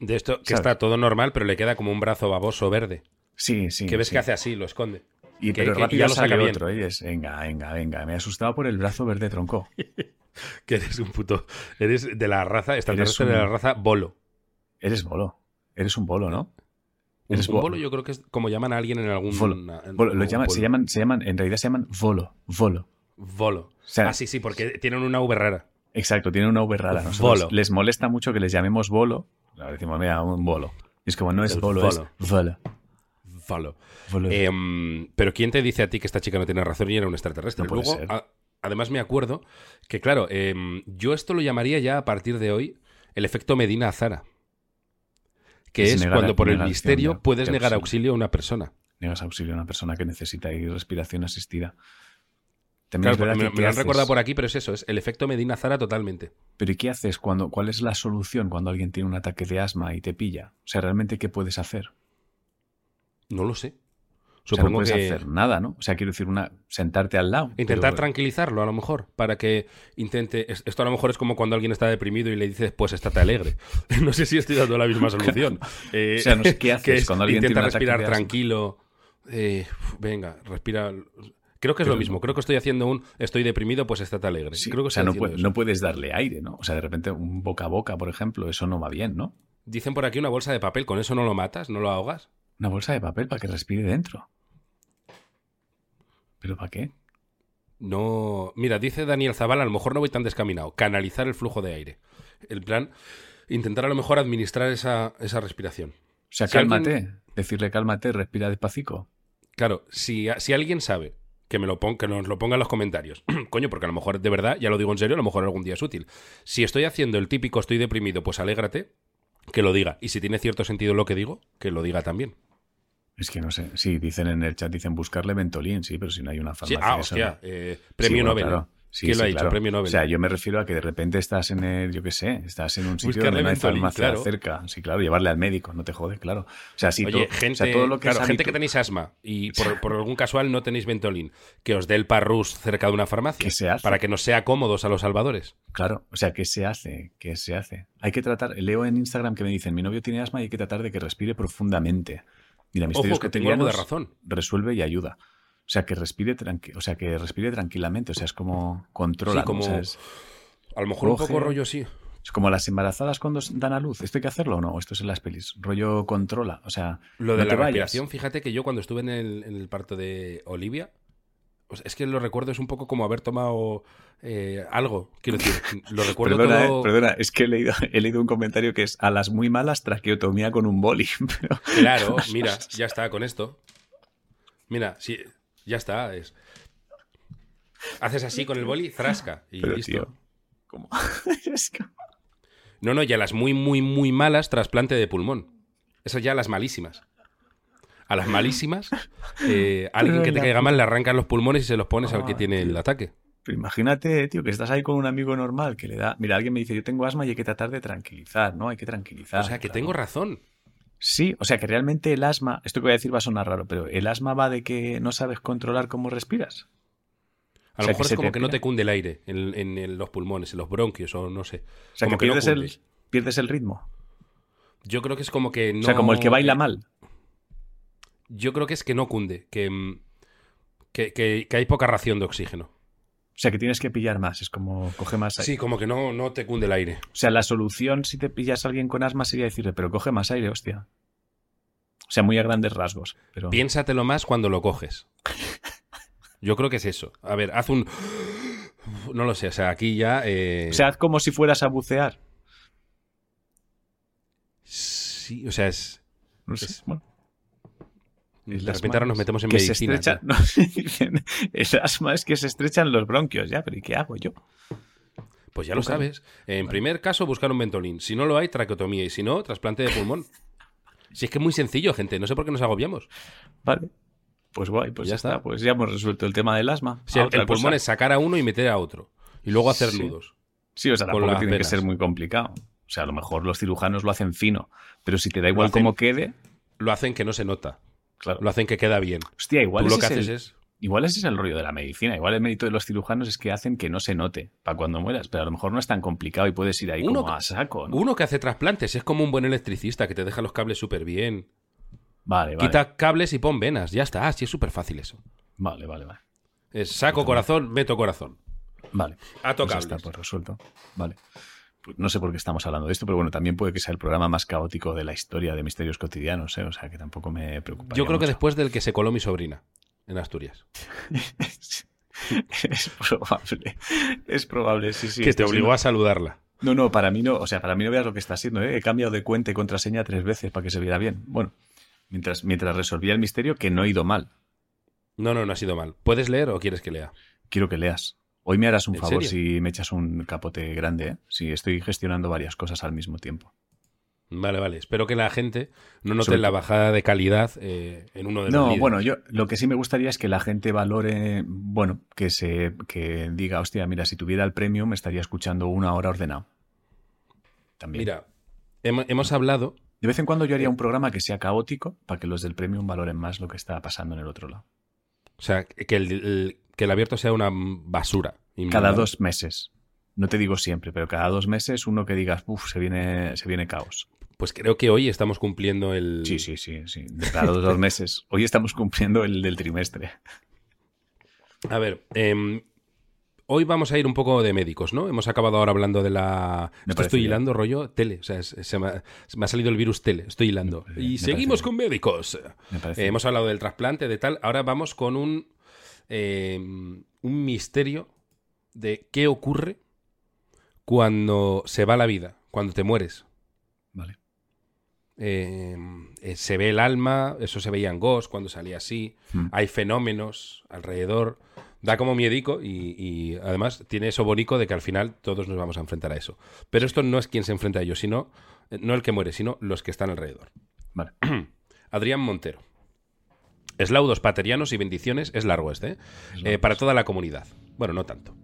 De esto que ¿Sabes? está todo normal, pero le queda como un brazo baboso verde. Sí, sí. que ves sí. que hace así, lo esconde. Y que- pero que rápido ya lo saca bien. otro, ¿eh? Y es, venga, venga, venga, me he asustado por el brazo verde tronco. Que eres un puto. Eres de la raza, extraterrestre un- de la raza bolo. Eres bolo. Eres un bolo, ¿no? Un, Eres un bo- bolo yo creo que es como llaman a alguien en algún... Volo. en Bolo, lo llaman- se llaman, se llaman, en realidad se llaman volo, volo. Volo. O sea, ah, sí, sí, porque tienen una V rara. Exacto, tienen una V rara. Nosotros. Les molesta mucho que les llamemos bolo. Ahora decimos, mira, un bolo. Y es como, no es El bolo, volo. es volo. Volo. Volo. Em, pero ¿quién te dice a ti que esta chica no tiene razón y era un extraterrestre? No puede Luego, ser. a- además me acuerdo que, claro, em, yo esto lo llamaría ya a partir de hoy el efecto Medina Azara. Que Es es, negar- cuando por el misterio de- puedes de negar auxilio. auxilio a una persona. Negas auxilio a una persona que necesita ir respiración asistida. También Claro, me, que me ¿qué lo han recordado por aquí, pero es eso, es el efecto Medina Zara totalmente. Pero ¿y qué haces cuando, cuál es la solución cuando alguien tiene un ataque de asma y te pilla? O sea, realmente qué puedes hacer? No lo sé. O sea, no Supongo puedes que hacer nada, ¿no? O sea, quiero decir, una, sentarte al lado. intentar pero- tranquilizarlo a lo mejor, para que intente... es- Esto a lo mejor es como cuando alguien está deprimido y le dices, pues estate alegre. no sé si estoy dando la misma solución. Eh, O sea, no sé qué que haces es cuando alguien intenta tiene un respirar de tranquilo. Eh, venga, respira... Creo que es Pero lo mismo. no- Creo que estoy haciendo un estoy deprimido, pues estate alegre. Sí, Creo que o sea, no, puede- puedes darle aire, ¿no? O sea, de repente un boca a boca, por ejemplo, eso no va bien, ¿no? Dicen por aquí una bolsa de papel, ¿con eso no lo matas? ¿No lo ahogas? Una bolsa de papel para que respire dentro. ¿Pero para qué? No. Mira, dice Daniel Zavala, a lo mejor no voy tan descaminado. Canalizar el flujo de aire. El plan, intentar a lo mejor administrar esa, esa respiración. O sea, Si cálmate. alguien- Decirle cálmate, respira despacito. Claro, si, si alguien sabe, que me lo pon- que nos lo ponga en los comentarios. Coño, porque a lo mejor, de verdad, ya lo digo en serio, a lo mejor algún día es útil. Si estoy haciendo el típico estoy deprimido, pues alégrate, que lo diga. Y si tiene cierto sentido lo que digo, que lo diga también. Es que no sé. Sí, dicen en el chat, dicen buscarle Ventolin, sí, pero si no hay una Sí, farmacia. ah, hostia, no. eh, Sí, premio bueno, Nobel. claro. Sí, ¿Quién lo ha dicho? claro. Premio Nobel. O sea, yo me refiero a que de repente estás en el, yo qué sé, estás en un sitio Buscarle donde no hay farmacia claro. cerca. Sí, claro, llevarle al médico, no te jode, claro. O sea, sí, Oye, todo, gente, o sea, todo lo que claro, gente que tenéis asma y por, por algún casual no tenéis Ventolin, que os dé el parrus cerca de una farmacia. ¿Qué se hace? Para que nos sea cómodos a los salvadores. Claro, o sea, ¿qué se hace? ¿Qué se hace? Hay que tratar, leo en Instagram que me dicen, mi novio tiene asma y hay que tratar de que respire profundamente. Mira, misterios Ojo, que tengo algo de razón. resuelve y ayuda. O sea, que respire tranqui o sea, que respire tranquilamente, o sea, es como controla, Sí, como- ¿no? O sea, es, A lo mejor un poco rollo sí. es como las embarazadas cuando dan a luz. ¿Esto hay que hacerlo o no? ¿O Esto es en las pelis. Rollo controla, o sea, Lo de no la respiración, fíjate que yo cuando estuve en el, en el parto de Olivia, pues es que lo recuerdo es un poco como haber tomado eh, algo. Quiero decir, lo recuerdo Perdona, todo. eh, perdona, es que he leído, he leído un comentario que es a las muy malas traqueotomía con un boli. Pero, Claro, mira, ya está con esto. Mira, sí, ya está. Es... Haces así con el boli, frasca y pero, listo. tío, ¿cómo? No, no, ya las muy, muy, muy malas, trasplante de pulmón. Esas ya las malísimas. A las malísimas, eh, alguien que te caiga mal le arrancan los pulmones y se los pones al que Ah, tiene el ataque. Pero imagínate, tío, que estás ahí con un amigo normal que le da. Mira, alguien me dice, yo tengo asma y hay que tratar de tranquilizar, ¿no? Hay que tranquilizar. O sea, que claro. tengo razón. Sí, o sea, que realmente el asma, esto que voy a decir va a sonar raro, pero el asma va de que no sabes controlar cómo respiras. A O lo sea, mejor es como que no te cunde el aire en, en- en los pulmones, en los bronquios o no sé. O sea, Como que, que no pierdes, el, pierdes el ritmo. Yo creo que es como que no... O sea, como el que baila eh, mal. Yo creo que es que no cunde, que, mm, que, que- que hay poca ración de oxígeno. O sea, que tienes que pillar más, es como coge más aire. Sí, como que no, no te cunde el aire. O sea, la solución si te pillas a alguien con asma sería decirle, pero coge más aire, hostia. O sea, muy a grandes rasgos. Pero... Piénsatelo más cuando lo coges. Yo creo que es eso. A ver, haz un... No lo sé, o sea, aquí ya... eh, O sea, haz como si fueras a bucear. Sí, o sea, es. No sé. Es- bueno. De repente ahora nos metemos en que se medicina. estrecha- tío. no, dicen, el asma es que se estrechan los bronquios, ya, pero ¿y qué hago yo? Pues ya lo sabes. En primer caso, buscar un Ventolin. Si no lo hay, traqueotomía. Y si no, trasplante de pulmón. Si es que es muy sencillo, gente. No sé por qué nos agobiamos. Vale. Pues guay, pues Ya ya está. está. Pues ya hemos resuelto el tema del asma. El, pulmón cosa. es sacar a uno y meter a otro. Y luego hacer Sí. nudos. Sí, o sea, tampoco tiene venas. que ser muy complicado. O sea, a lo mejor los cirujanos lo hacen fino, pero si te da igual hacen- cómo quede, Lo hacen que no se nota. Claro. Lo hacen que queda bien. Hostia, igual Tú lo que es haces el- es. Igual ese es el rollo de la medicina. Igual el mérito de los cirujanos es que hacen que no se note para cuando mueras. Pero a lo mejor no es tan complicado y puedes ir ahí Uno como a saco. ¿no? Uno que hace trasplantes es como un buen electricista que te deja los cables súper bien. Vale, vale. Quita cables y pon venas. Ya está. Así es súper fácil eso. Vale, vale, vale. Es saco corazón, meto corazón. Vale. Ato Pues ya cables. está, pues resuelto. Vale. No sé por qué estamos hablando de esto, pero bueno, también puede que sea el programa más caótico de la historia de Misterios Cotidianos, ¿eh? O sea, que tampoco me preocupa. Yo creo que después del que se coló mi sobrina en Asturias. es probable. Es probable, sí, sí. que te obligó siendo- a saludarla. No, no, para mí no. O sea, para mí no veas lo que está haciendo, ¿eh? He cambiado de cuenta y contraseña tres veces para que se viera bien. Bueno, mientras, mientras resolvía el misterio, que no he ido mal. No, no, no ha sido mal. ¿Puedes leer o quieres que lea? Quiero que leas. Hoy me harás un ¿En favor serio? si me echas un capote grande, ¿eh? Si estoy gestionando varias cosas al mismo tiempo. Vale, vale. Espero que la gente no note Sobre la bajada de calidad eh, en uno de los No, líderes. bueno, yo lo que sí me gustaría es que la gente valore, bueno, que se que diga, hostia, mira, si tuviera el premio me estaría escuchando una hora ordenado. También. Mira, hem- hemos hablado De vez en cuando yo haría un programa que sea caótico para que los del premium valoren más lo que está pasando en el otro lado. O sea, que el, el- que el abierto sea una basura. inmunda. Cada dos meses. No te digo siempre, pero cada dos meses uno que digas, uff, se viene, se viene caos. Pues creo que hoy estamos cumpliendo el... Sí, sí, sí, sí. Cada dos, dos meses. Hoy estamos cumpliendo el del trimestre. A ver, em, hoy vamos a ir un poco de médicos, ¿no? Hemos acabado ahora hablando de la... Me Esto estoy bien. hilando rollo tele. O sea, es- se, me ha, se me ha salido el virus tele. Estoy hilando. y seguimos con médicos. Eh, hemos hablado del trasplante, de tal. Ahora vamos con un, em, un misterio de qué ocurre cuando se va la vida, cuando te mueres. Vale. Eh, eh, se ve el alma, eso se veía en Ghost cuando salía así. Mm. Hay fenómenos alrededor. Da como miedico y, y además tiene eso bonito de que al final todos nos vamos a enfrentar a eso. Pero esto no es quien se enfrenta a ello, sino eh, no el que muere, sino los que están alrededor. Vale. Adrián Montero. Eslaudos paterianos y bendiciones, es largo este, ¿eh? Eh, para toda la comunidad. Bueno, no tanto.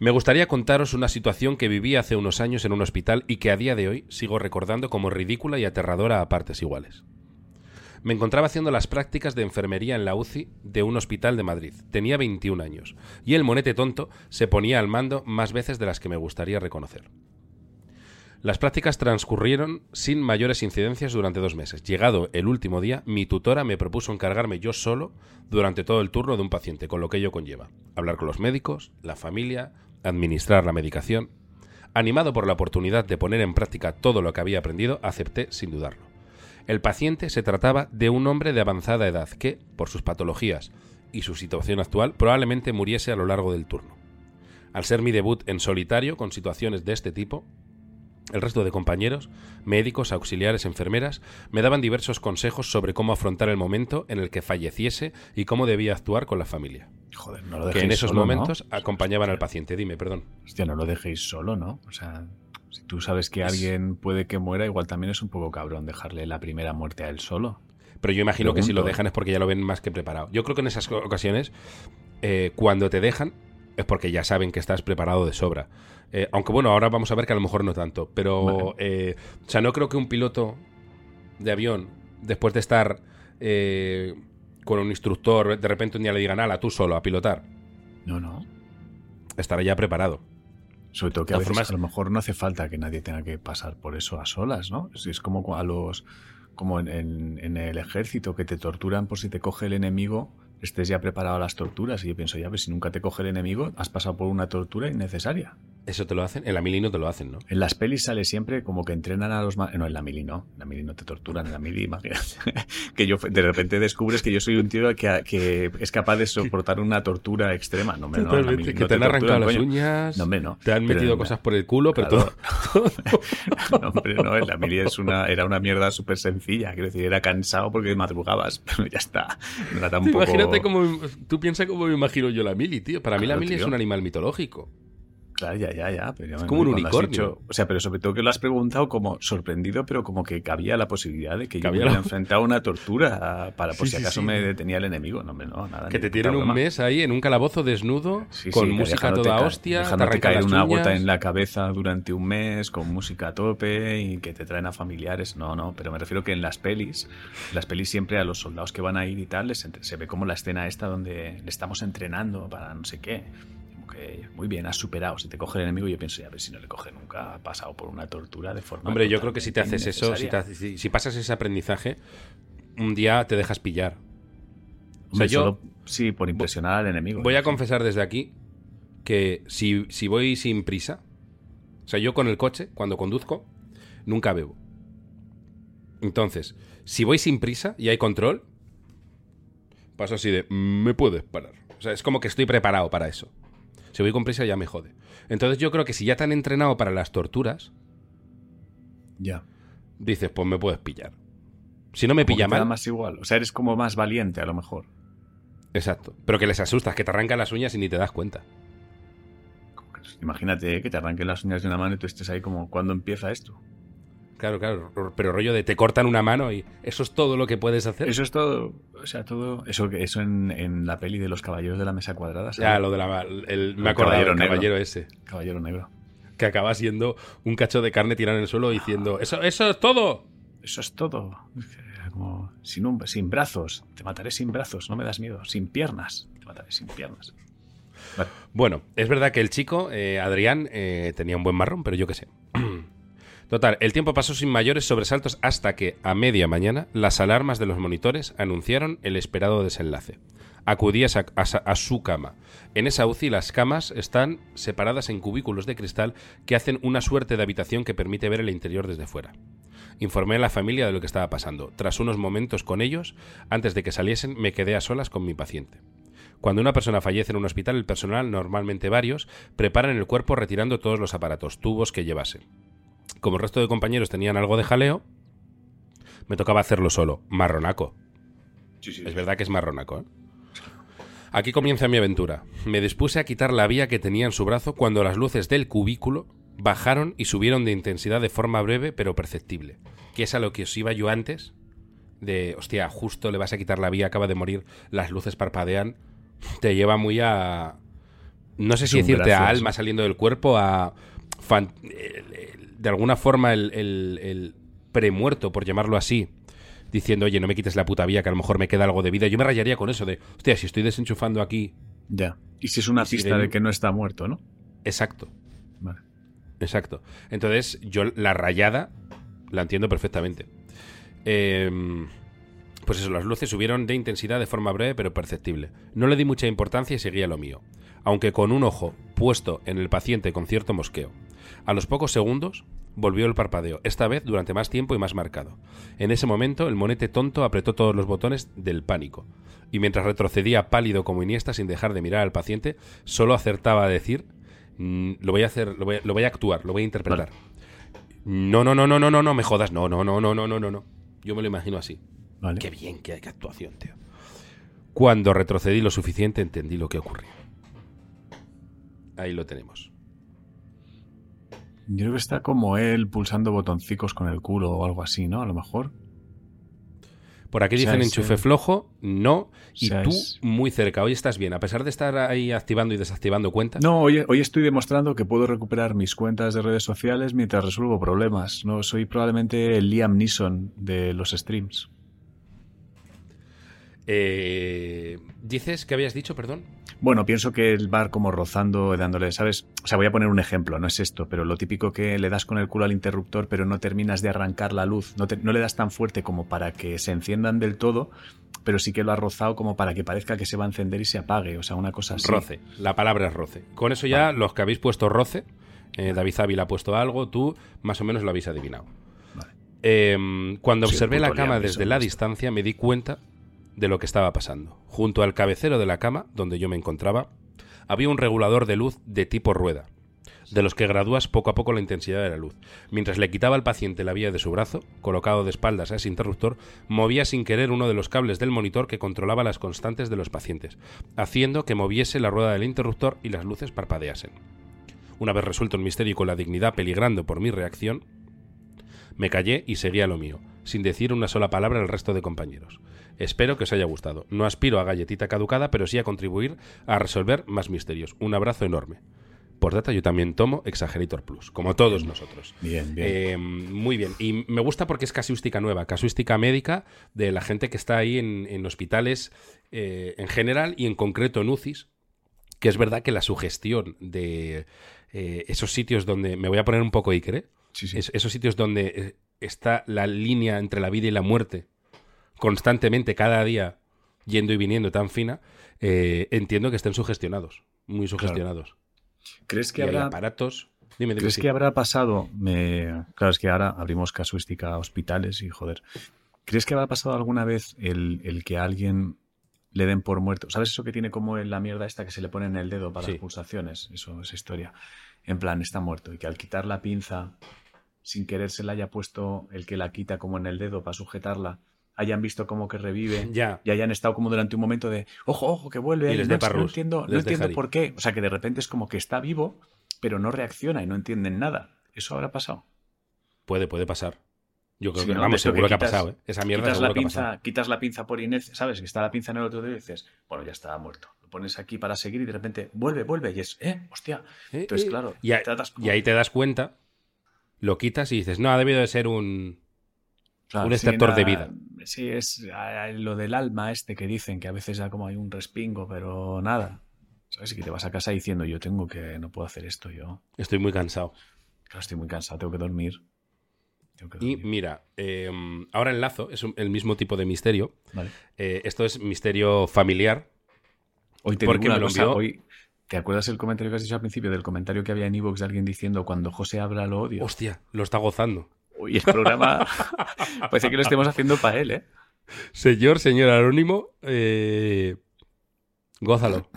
Me gustaría contaros una situación que viví hace unos años en un hospital y que a día de hoy sigo recordando como ridícula y aterradora a partes iguales. Me encontraba haciendo las prácticas de enfermería en la UCI de un hospital de Madrid. Tenía 21 años y el monete tonto se ponía al mando más veces de las que me gustaría reconocer. Las prácticas transcurrieron sin mayores incidencias durante dos meses. Llegado el último día, mi tutora me propuso encargarme yo solo durante todo el turno de un paciente, con lo que ello conlleva. Hablar con los médicos, la familia, administrar la medicación. Animado por la oportunidad de poner en práctica todo lo que había aprendido, acepté sin dudarlo. El paciente se trataba de un hombre de avanzada edad que, por sus patologías y su situación actual, probablemente muriese a lo largo del turno. Al ser mi debut en solitario con situaciones de este tipo, el resto de compañeros, médicos, auxiliares, enfermeras, me daban diversos consejos sobre cómo afrontar el momento en el que falleciese y cómo debía actuar con la familia. Joder, no lo Que dejéis en esos solo, ¿no? momentos acompañaban al paciente. Dime, perdón. Hostia, no lo dejéis solo, ¿no? O sea, si tú sabes que Es- alguien puede que muera, igual también es un poco cabrón dejarle la primera muerte a él solo. Pero yo imagino que si lo dejan es porque ya lo ven más que preparado. Yo creo que en esas ocasiones, eh, cuando te dejan, es porque ya saben que estás preparado de sobra. Eh, aunque bueno, ahora vamos a ver que a lo mejor no tanto. Pero, Vale. eh, o sea, no creo que un piloto de avión, después de estar eh, con un instructor, de repente un día le digan, ala, tú solo, a pilotar. No, no. Estará ya preparado. Sobre todo que a veces formas- a lo mejor no hace falta que nadie tenga que pasar por eso a solas, ¿no? Es, es como a los como en, en- en el ejército que te torturan por si te coge el enemigo, estés ya preparado a las torturas. Y yo pienso, ya ves, si nunca te coge el enemigo, has pasado por una tortura innecesaria. ¿Eso te lo hacen? En la mili no te lo hacen, ¿no? En las pelis sale siempre como que entrenan a los... No, en la mili no. En la mili no te torturan. En la mili, imagínate. que yo de repente descubres que yo soy un tío que, que es capaz de soportar una tortura extrema. No, me no, que te, te han arrancado las uñas. No, me no. Te han metido cosas por el culo, pero todo... no, hombre, no. En la mili es una, era una mierda súper sencilla. Quiero decir, era cansado porque madrugabas. Pero ya está. No era tampoco... Imagínate cómo... Tú piensas cómo me imagino yo la mili, tío. Para mí la mili es un animal mitológico. Claro, ya, ya, ya. Pero es como un unicornio. o sea, pero sobre todo que lo has preguntado como sorprendido, pero como que cabía la posibilidad de que yo hubiera enfrentado a una tortura para por si acaso me detenía el enemigo. No, no, nada. Que te tienen un mes ahí en un calabozo desnudo, con música toda hostia, dejándote caer una gota en la cabeza durante un mes, con música a tope y que te traen a familiares. No, no, pero me refiero que en las pelis, las pelis siempre a los soldados que van a ir y tal, se ve como la escena esta donde le estamos entrenando para no sé qué muy bien, has superado. Si te coge el enemigo, yo pienso, ya a ver si no le coge nunca, ha pasado por una tortura de forma. Hombre, yo creo que si te haces eso, si, pasas ese aprendizaje, un día te dejas pillar. O sea, yo. sí, por impresionar al enemigo. Voy a confesar desde aquí que si, si voy sin prisa, o sea, yo con el coche, cuando conduzco, nunca bebo. Entonces, si voy sin prisa y hay control, paso así de, me puedes parar. O sea, es como que estoy preparado para eso. Si voy con prisa ya me jode. Entonces yo creo que si ya te han entrenado para las torturas, ya. Dices, pues me puedes pillar. Si no me pilla mal. más igual. O sea, eres como más valiente a lo mejor. Exacto. Pero que les asustas, que te arrancan las uñas y ni te das cuenta. Imagínate que te arranquen las uñas de una mano y tú estés ahí como, ¿cuándo empieza esto? Claro, claro, pero rollo de te cortan una mano y eso es todo lo que puedes hacer. Eso es todo, o sea, todo eso eso en, en la peli de los caballeros de la mesa cuadrada. Ya, lo de la el, me acordaba del caballero ese. Caballero negro. Que acaba siendo un cacho de carne tirado en el suelo diciendo, "Eso eso es todo." Eso es todo. Como sin sin brazos, te mataré sin brazos, no me das miedo, sin piernas, te mataré sin piernas. Bueno, es verdad que el chico, eh, Adrián, eh, tenía un buen marrón, pero yo qué sé. Total, el tiempo pasó sin mayores sobresaltos hasta que, a media mañana, las alarmas de los monitores anunciaron el esperado desenlace. Acudías a, su cama. En esa UCI las camas están separadas en cubículos de cristal que hacen una suerte de habitación que permite ver el interior desde fuera. Informé a la familia de lo que estaba pasando. Tras unos momentos con ellos, antes de que saliesen, me quedé a solas con mi paciente. Cuando una persona fallece en un hospital, el personal, normalmente varios, preparan el cuerpo retirando todos los aparatos, tubos que llevase como el resto de compañeros tenían algo de jaleo, me tocaba hacerlo solo. Marronaco. es verdad que es marronaco. ¿eh? Aquí comienza mi aventura. Me dispuse a quitar la vía que tenía en su brazo cuando las luces del cubículo bajaron y subieron de intensidad de forma breve pero perceptible. Que es a lo que os iba yo antes. De, hostia, justo le vas a quitar la vía, acaba de morir, las luces parpadean. Te lleva muy a... No sé si decirte a alma saliendo del cuerpo, a de alguna forma el, el, premuerto, por llamarlo así, diciendo, oye, no me quites la puta vía, que a lo mejor me queda algo de vida. Yo me rayaría con eso de, hostia, si estoy desenchufando aquí. Ya. Y si es una pista de que no está muerto, ¿no? Exacto. Vale. Exacto. Entonces, yo la rayada la entiendo perfectamente. Em, pues eso, las luces subieron de intensidad de forma breve pero perceptible. No le di mucha importancia y seguía lo mío, aunque con un ojo puesto en el paciente con cierto mosqueo. A los pocos segundos volvió el parpadeo, esta vez durante más tiempo y más marcado. En ese momento el monete tonto apretó todos los botones del pánico, y mientras retrocedía pálido como Iniesta sin dejar de mirar al paciente, solo acertaba a decir mm, lo voy a hacer, lo voy, a actuar, lo voy a interpretar. No, no, no, no, no, no, no me jodas, no, no, no, no, no, no, no, no. Yo me lo imagino así. Vale. Qué bien, qué, qué actuación, tío. Cuando retrocedí lo suficiente entendí lo que ocurría. Ahí lo tenemos. Yo creo que está como él pulsando botoncicos con el culo o algo así, ¿no? A lo mejor. Por aquí dicen enchufe flojo, no, y tú muy cerca. Hoy estás bien, a pesar de estar ahí activando y desactivando cuentas. No, hoy, hoy estoy demostrando que puedo recuperar mis cuentas de redes sociales mientras resuelvo problemas. No, soy probablemente el Liam Neeson de los streams. Eh, ¿Dices que habías dicho, perdón? Bueno, pienso que el bar como rozando, dándole, ¿sabes? O sea, voy a poner un ejemplo, no es esto, pero lo típico que le das con el culo al interruptor, pero no terminas de arrancar la luz, no, no le das tan fuerte como para que se enciendan del todo, pero sí que lo has rozado como para que parezca que se va a encender y se apague, o sea, una cosa así. Roce, la palabra es roce. Con eso ya, los que habéis puesto roce, Eh, David Ávila ha puesto algo, tú más o menos lo habéis adivinado. Em, cuando Sí, observé la cama desde la distancia me di cuenta de lo que estaba pasando. Junto al cabecero de la cama, donde yo me encontraba, había un regulador de luz de tipo rueda, de los que gradúas poco a poco la intensidad de la luz. Mientras le quitaba al paciente la vía de su brazo, colocado de espaldas a ese interruptor, movía sin querer uno de los cables del monitor que controlaba las constantes de los pacientes, haciendo que moviese la rueda del interruptor y las luces parpadeasen. Una vez resuelto el misterio y con la dignidad peligrando por mi reacción, me callé y seguí a lo mío, sin decir una sola palabra al resto de compañeros. Espero que os haya gustado. No aspiro a galletita caducada, pero sí a contribuir a resolver más misterios. Un abrazo enorme. Por data, yo también tomo Exagerator Plus, como todos nosotros. Bien, bien. Eh, muy bien. Y me gusta porque es casuística nueva, casuística médica de la gente que está ahí en, en hospitales eh, en general y en concreto en UCIs, que es verdad que la sugestión de eh, esos sitios donde, me voy a poner un poco Iker, ¿eh? sí, sí. Es- esos sitios donde está la línea entre la vida y la muerte constantemente, cada día, yendo y viniendo tan fina, eh, entiendo que estén sugestionados, muy sugestionados. ¿Crees que Y hay habrá aparatos... Dime, dime, ¿Crees sí. que habrá pasado? Me... Claro, es que ahora abrimos casuística a hospitales y joder. ¿Crees que habrá pasado alguna vez el, el que a alguien le den por muerto? ¿Sabes eso que tiene como en la mierda esta que se le pone en el dedo para Sí. las pulsaciones? Eso es historia. En plan, está muerto y que al quitar la pinza, sin querer se la haya puesto el que la quita como en el dedo para sujetarla, hayan visto como que revive Ya, y hayan estado como durante un momento de ojo, ojo, que vuelve. Y les no, no entiendo, no les entiendo por qué. O sea, que de repente es como que está vivo, pero no reacciona y no entienden nada. ¿Eso habrá pasado? puede, puede pasar. Yo creo Sí, que, ¿no? vamos, eso que seguro que ha pasado, ¿eh? Esa mierda Quitas seguro la, que ha pasado. pinza, quitas la pinza por inercia, ¿sabes? Que está la pinza en el otro dedo y dices, bueno, ya está muerto. Lo pones aquí para seguir y de repente vuelve, vuelve y es, eh, hostia. Eh, Entonces, eh, claro, y, a- tratas como- y ahí te das cuenta, lo quitas y dices, no, ha debido de ser un... Claro, un sí, extractor de vida. Sí, es lo del alma este que dicen que a veces ya como hay un respingo, pero nada. ¿Sabes? Y que te vas a casa diciendo, yo tengo que, no puedo hacer esto, yo. Estoy muy cansado. Claro, estoy muy cansado, tengo que dormir. Tengo que Y mira, eh, ahora enlazo, es un- el mismo tipo de misterio. Vale. Eh, esto es misterio familiar. Hoy te porque digo una me lo cosa, envió- hoy- ¿Te acuerdas el comentario que has dicho al principio del comentario que había en Evox de alguien diciendo cuando José abra lo odio? Hostia, lo está gozando. Hoy el programa parece que lo estemos haciendo para él, ¿eh? Señor, señor Anónimo, eh, gózalo.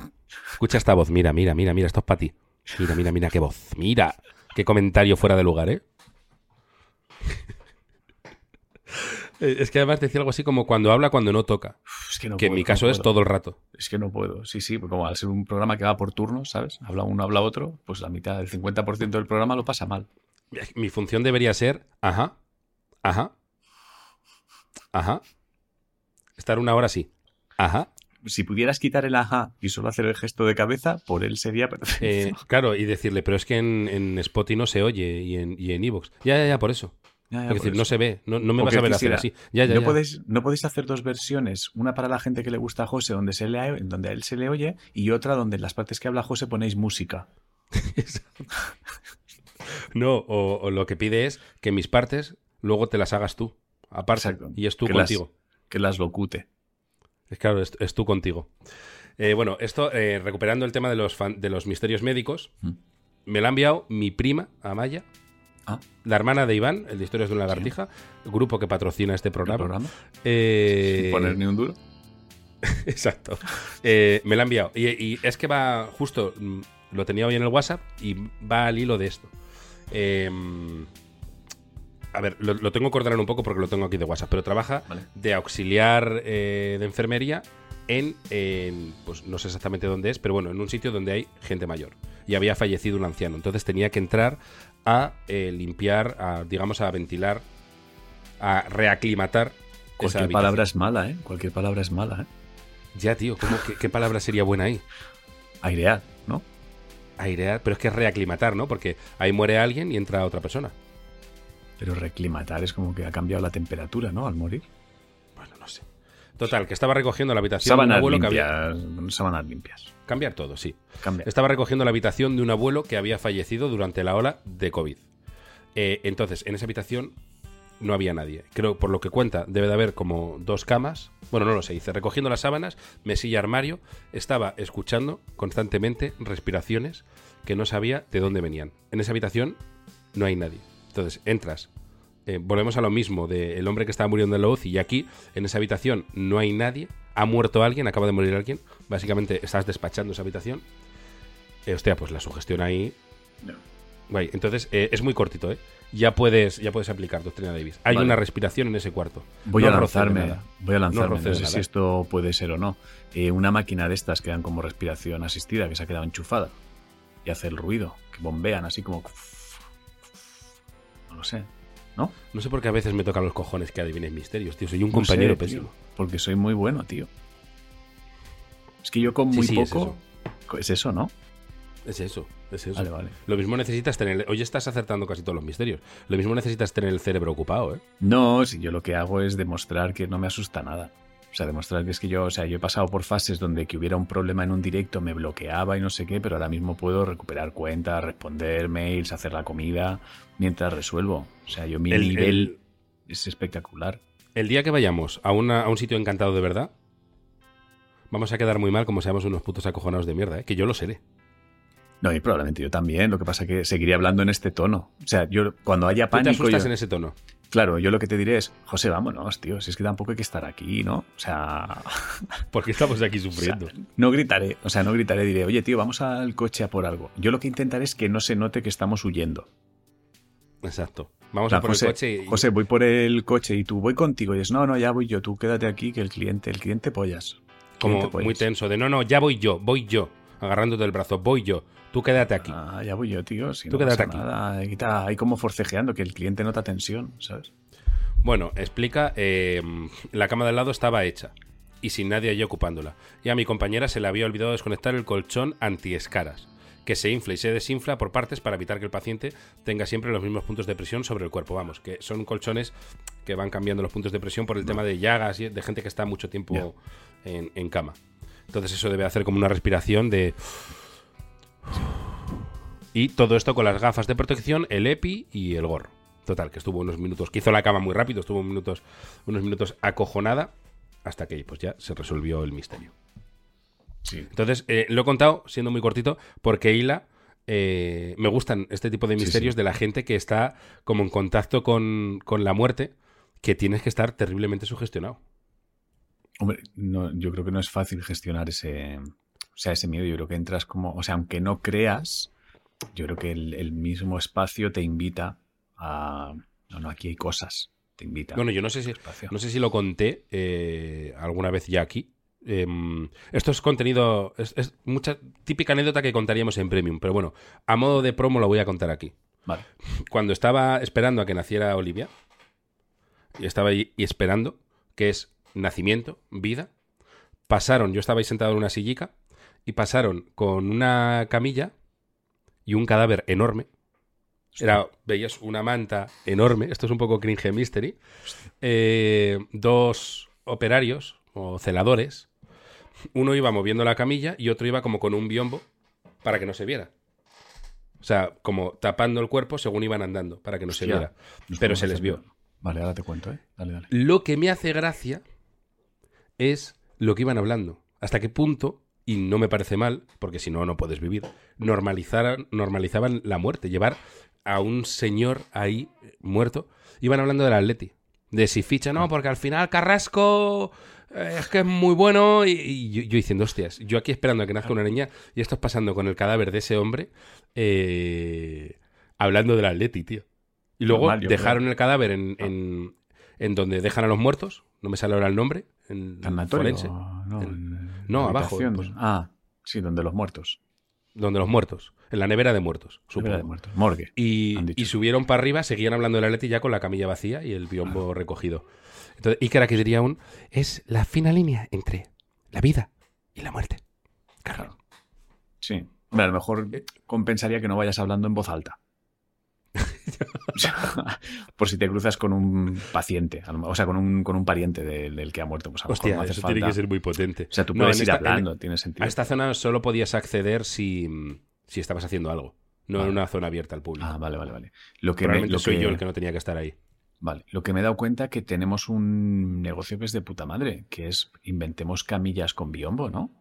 Escucha esta voz, mira, mira, mira, mira, esto es para ti. Mira, mira, mira qué voz, mira. Qué comentario fuera de lugar, ¿eh? Es que además decía algo así como cuando habla, cuando no toca. Es que no que en mi no caso es todo el rato. Es que no puedo. Sí, sí, porque como al ser un programa que va por turnos, ¿sabes? Habla uno, habla otro, pues la mitad, el 50% del programa lo pasa mal. Mi función debería ser, ajá, ajá, ajá. Estar una hora así. Ajá. Si pudieras quitar el ajá y solo hacer el gesto de cabeza, por él sería perfecto. Eh, claro, y decirle, pero es que en, en Spotify no se oye y en, y en Evox. Ya, ya, ya, por eso. Ya, ya, es decir, eso. no se ve, no, no me O vas a ver hacer quisiera. así. Ya, ya, no, ya. Podéis, no podéis hacer dos versiones, una para la gente que le gusta a José, donde, se le, donde a él se le oye, y otra donde en las partes que habla José ponéis música. No, o, o lo que pide es que mis partes luego te las hagas tú. Aparte. Exacto. Y es tú Que las- contigo. Que las locute. Es claro, es, es tú contigo. Eh, bueno, esto, eh, recuperando el tema de los, fan- de los misterios médicos, Mm. me lo ha enviado mi prima, Amaya, Ah, la hermana de Iván, el de Historias de una lagartija, grupo que patrocina este ¿el programa. programa? Eh, Sin poner ni un duro. Exacto. Eh, me la ha enviado. Y, y es que va, justo, mm, lo tenía hoy en el WhatsApp y va al hilo de esto. Eh, a ver, lo, lo tengo que ordenar un poco porque lo tengo aquí de WhatsApp, pero trabaja Vale. de auxiliar eh, de enfermería en, en, pues no sé exactamente dónde es, pero bueno, en un sitio donde hay gente mayor. Y había fallecido un anciano. Entonces tenía que entrar a eh, limpiar, a, digamos, a ventilar, a reaclimatar. Cualquier palabra es mala, ¿eh? Cualquier palabra es mala, ¿eh? Ya, tío, ¿cómo, qué, qué palabra sería buena ahí? Airear, ¿no? Airear, pero es que es reaclimatar, ¿no? Porque ahí muere alguien y entra otra persona. Pero reclimatar es como que ha cambiado la temperatura, ¿no? Al morir. Bueno, no sé. Total, que estaba recogiendo la habitación de un abuelo que había. Sábanas limpias. Cambiar todo, sí. Estaba recogiendo la habitación de un abuelo que había fallecido durante la ola de COVID. Eh, entonces, en esa habitación no había nadie. Creo, por lo que cuenta, debe de haber como dos camas. Bueno, no lo sé. Dice, recogiendo las sábanas, mesilla, armario, estaba escuchando constantemente respiraciones que no sabía de dónde venían. En esa habitación no hay nadie. Entonces, entras. eh, volvemos a lo mismo del hombre que estaba muriendo en la UCI y aquí, en esa habitación, no hay nadie. Ha muerto alguien, acaba de morir alguien. Básicamente, estás despachando esa habitación. Eh, hostia, pues la sugestión ahí. Guay, entonces eh, es muy cortito, ¿eh? Ya puedes, ya puedes aplicar Doctrina Davis. Hay Vale. una respiración en ese cuarto. Voy No a lanzarme, voy a lanzarme, no, de sé si esto puede ser o no. Eh, una máquina de estas que dan como respiración asistida, que se ha quedado enchufada y hace el ruido, que bombean así como... No lo sé, ¿no? No sé por qué a veces me tocan los cojones que adivines misterios, tío. Soy un No compañero sé, tío, porque soy muy bueno, tío. Es que yo con Sí, muy es poco... Es eso, ¿no? Es eso, es eso. Vale, vale. Lo mismo necesitas tener. Hoy estás acertando casi todos los misterios. Lo mismo necesitas tener el cerebro ocupado, ¿eh? No, si yo lo que hago es demostrar que no me asusta nada. O sea, demostrar que es que yo, o sea, yo he pasado por fases donde que hubiera un problema en un directo me bloqueaba y no sé qué, pero ahora mismo puedo recuperar cuentas, responder mails, hacer la comida mientras resuelvo. O sea, yo mi El- nivel el- es espectacular. El día que vayamos a, una- a un sitio encantado de verdad, vamos a quedar muy mal como seamos unos putos acojonados de mierda, ¿eh? Que yo lo seré. No, y probablemente yo también. Lo que pasa es que seguiré hablando en este tono. O sea, yo cuando haya Tú te pánico. asustas yo- en ese tono. Claro, yo lo que te diré es, José, vámonos, tío. Si es que tampoco hay que estar aquí, ¿no? O sea, Porque estamos aquí O sea, sufriendo. no gritaré, o sea, no gritaré, diré, oye, tío, vamos al coche a por algo. Yo lo que intentaré es que no se note que estamos huyendo. Exacto. Vamos Plan, a por José, el coche y. José, voy por el coche y tú voy contigo. Y es, no, no, ya voy yo, tú quédate aquí, que el cliente, el cliente pollas. como Cliente pollas. muy tenso, de no, no, ya voy yo, voy yo. Agarrándote el brazo, voy yo. Tú quédate aquí. Ah, ya voy yo, tío. Si Tú no quédate aquí. nada. Ahí está, ahí como forcejeando, que el cliente nota tensión, ¿sabes? Bueno, explica, eh, la cama de al lado estaba hecha y sin nadie allí ocupándola. Y a mi compañera se le había olvidado desconectar el colchón antiescaras, que se infla y se desinfla por partes para evitar que el paciente tenga siempre los mismos puntos de presión sobre el cuerpo. Vamos, que son colchones que van cambiando los puntos de presión por el tema de llagas y de gente que está mucho tiempo en, en cama. Entonces eso debe hacer como una respiración de... Y todo esto con las gafas de protección, el EPI y el gorro. Total, que estuvo unos minutos, que hizo la cama muy rápido, estuvo minutos, unos minutos acojonada, hasta que pues ya se resolvió el misterio. Sí. Entonces, eh, lo he contado, siendo muy cortito, porque Hila, eh, me gustan este tipo de Sí, misterios sí. de la gente que está como en contacto con, con la muerte, que tienes que estar terriblemente sugestionado. Hombre, no, yo creo que no es fácil gestionar ese, o sea, ese miedo. Yo creo que entras como, o sea, aunque no creas, yo creo que el, el mismo espacio te invita a, no, no, aquí hay cosas, te invita. Bueno, yo no sé si, espacio. no sé si lo conté eh, alguna vez ya aquí. Em, esto es contenido, es, es mucha típica anécdota que contaríamos en Premium, pero bueno, a modo de promo lo voy a contar aquí. Vale. Cuando estaba esperando a que naciera Olivia, y estaba ahí esperando, que es nacimiento, vida, pasaron, yo estaba ahí sentado en una sillica, y pasaron con una camilla y un cadáver enorme. Era, veías una manta enorme, esto es un poco cringe mystery, eh, dos operarios o celadores, uno iba moviendo la camilla y otro iba como con un biombo para que no se viera. O sea, como tapando el cuerpo según iban andando, para que no se viera. Nos Pero se les vio. Vale, ahora te cuento, ¿eh? Dale, dale. Lo que me hace gracia es lo que iban hablando. Hasta qué punto, y no me parece mal, porque si no, no puedes vivir, normalizaran, normalizaban la muerte. Llevar a un señor ahí eh, muerto. Iban hablando del Atleti. De si ficha, no, porque al final Carrasco eh, es que es muy bueno. Y, y yo, yo diciendo, hostias, yo aquí esperando a que nazca una niña y esto es pasando con el cadáver de ese hombre eh, hablando del Atleti, tío. Y luego dejaron el cadáver en, en, en donde dejan a los muertos. No me sale ahora el nombre. En ¿Tanatorio? forense. No, En- en- no, la abajo, pues. Ah, sí, donde los muertos. Donde los muertos. En la nevera de muertos, Nevera supongo. de muertos. Morgue. Y, subieron para arriba, seguían hablando del Atleti ya con la camilla vacía y el biombo recogido. Entonces, Iker aquí diría aún, es la fina línea entre la vida y la muerte. Claro. Sí. Hombre, a lo mejor Eh. compensaría que no vayas hablando en voz alta. Por si te cruzas con un paciente, o sea, con un, con un pariente del, del que ha muerto, pues a Hostia, no hace eso falta. tiene que ser muy potente. O sea, tú No, puedes en ir esta- hablando, en- tiene sentido. A esta zona solo podías acceder si, si estabas haciendo algo. No en Vale. una zona abierta al público. Ah, vale, vale, vale. Lo que me- lo soy que- yo el que no tenía que estar ahí. Vale, lo que me he dado cuenta que tenemos un negocio que es de puta madre, que es inventemos camillas con biombo, ¿no?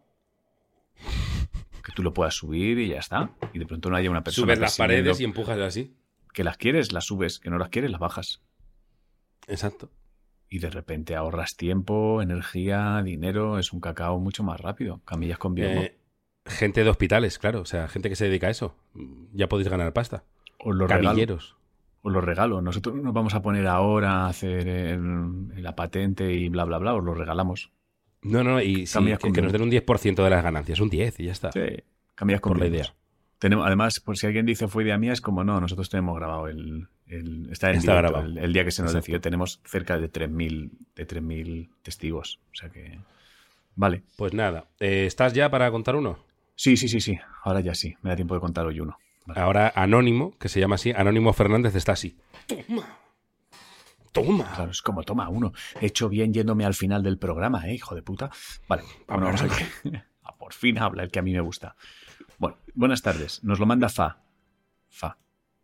Que tú lo puedas subir y ya está. Y de pronto no haya una persona. Subes las paredes y empujas así. Que las quieres, las subes. Que no las quieres, las bajas. Exacto. Y de repente ahorras tiempo, energía, dinero. Es un cacao mucho más rápido. Camillas con biombo. Eh, gente de hospitales, claro. O sea, gente que se dedica a eso. Ya podéis ganar pasta. os lo regalo. Camilleros. Os lo regalo. Nosotros no nos vamos a poner ahora a hacer el- la patente y bla, bla, bla. Os lo regalamos. No, no, y sí, que, que nos den un 10% de las ganancias. Un 10 y ya está. Sí. Camillas con Por la idea. Tenemos, además, por si alguien dice fue idea mía, es como no, nosotros tenemos grabado el. el- está en Está directo, grabado. El, el día que se nos Exacto. decidió. Tenemos cerca de 3.000 de 3.000 testigos. O sea que. Vale. Pues nada. eh, ¿Estás ya para contar uno? Sí, sí, sí, sí. Ahora ya sí. Me da tiempo de contar hoy uno. Vale. Ahora Anónimo, que se llama así, Anónimo Fernández, está así. Toma. Toma. Claro, es como, toma, uno. He hecho bien yéndome al final del programa, ¿eh, hijo de puta? Vale, bueno, vamos a ver. Ah, Por fin habla el que a mí me gusta. Bueno, buenas tardes. Nos lo manda Fa. Fa.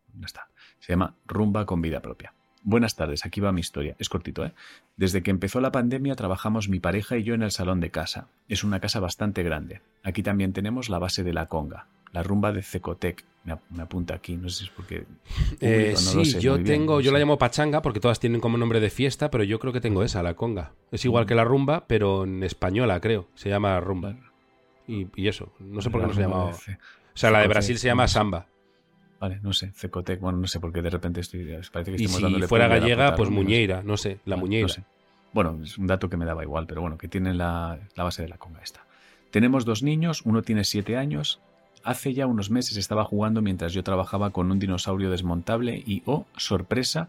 ¿Dónde está? Se llama Rumba con vida propia. Buenas tardes, aquí va mi historia. Es cortito, ¿eh? Desde que empezó la pandemia trabajamos mi pareja y yo en el salón de casa. Es una casa bastante grande. Aquí también tenemos la base de la conga, la rumba de Cecotec. Me, ap- me apunta aquí, no sé si es porque... Eh, no sí, sé yo bien, tengo, no yo la llamo pachanga porque todas tienen como nombre de fiesta, pero yo creo que tengo esa, la conga. Es igual que la rumba, pero en española, creo. Se llama rumba. Y, y eso, no sé por qué no se rumba llama. de Ce- O sea, la de Brasil se llama samba. Vale, no sé, Cecotec, bueno, no sé por qué de repente estoy. Parece que Y estamos si fuera gallega, pues muñeira, no sé, la muñeira. no sé. Bueno, es un dato que me daba igual, pero bueno, que tienen la, la base de la conga esta. Tenemos dos niños, uno tiene siete años. Hace ya unos meses estaba jugando mientras yo trabajaba con un dinosaurio desmontable y, oh, sorpresa,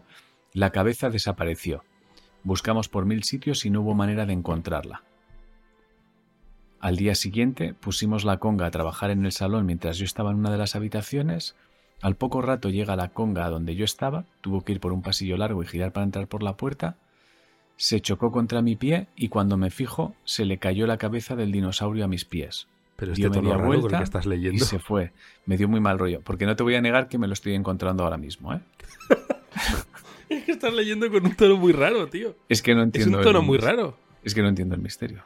la cabeza desapareció. Buscamos por mil sitios y no hubo manera de encontrarla. Al día siguiente pusimos la conga a trabajar en el salón mientras yo estaba en una de las habitaciones. Al poco rato llega la conga a donde yo estaba, tuvo que ir por un pasillo largo y girar para entrar por la puerta. Se chocó contra mi pie y cuando me fijo se le cayó la cabeza del dinosaurio a mis pies. Pero Dio este tono media vuelta que estás Y leyendo. se fue. Me dio muy mal rollo. Porque no te voy a negar que me lo estoy encontrando ahora mismo, ¿eh? Es que estás leyendo con un tono muy raro, tío. Es que no Es entiendo. un tono el- muy raro. Es que no entiendo el misterio.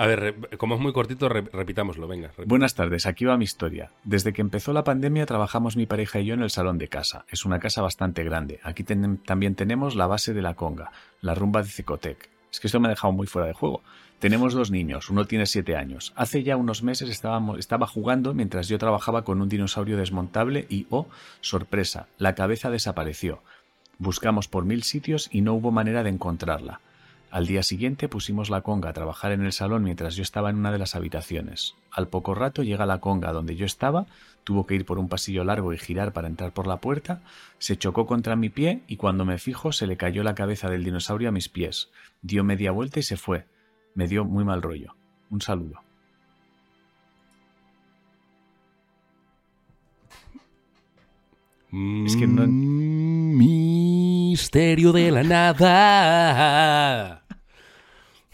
A ver, como es muy cortito, re- repitámoslo, venga. Buenas tardes, aquí va mi historia. Desde que empezó la pandemia trabajamos mi pareja y yo en el salón de casa. Es una casa bastante grande. Aquí también tenemos la base de la conga, la rumba de Cecotec. Es que esto me ha dejado muy fuera de juego. Tenemos dos niños, uno tiene siete años. Hace ya unos meses estaba jugando mientras yo trabajaba con un dinosaurio desmontable y, oh, sorpresa, la cabeza desapareció. Buscamos por mil sitios y no hubo manera de encontrarla. Al día siguiente pusimos la conga a trabajar en el salón mientras yo estaba en una de las habitaciones. Al poco rato llega la conga donde yo estaba, tuvo que ir por un pasillo largo y girar para entrar por la puerta, se chocó contra mi pie y cuando me fijo se le cayó la cabeza del dinosaurio a mis pies. Dio media vuelta y se fue. Me dio muy mal rollo. Un saludo. Es que no- Misterio de la nada.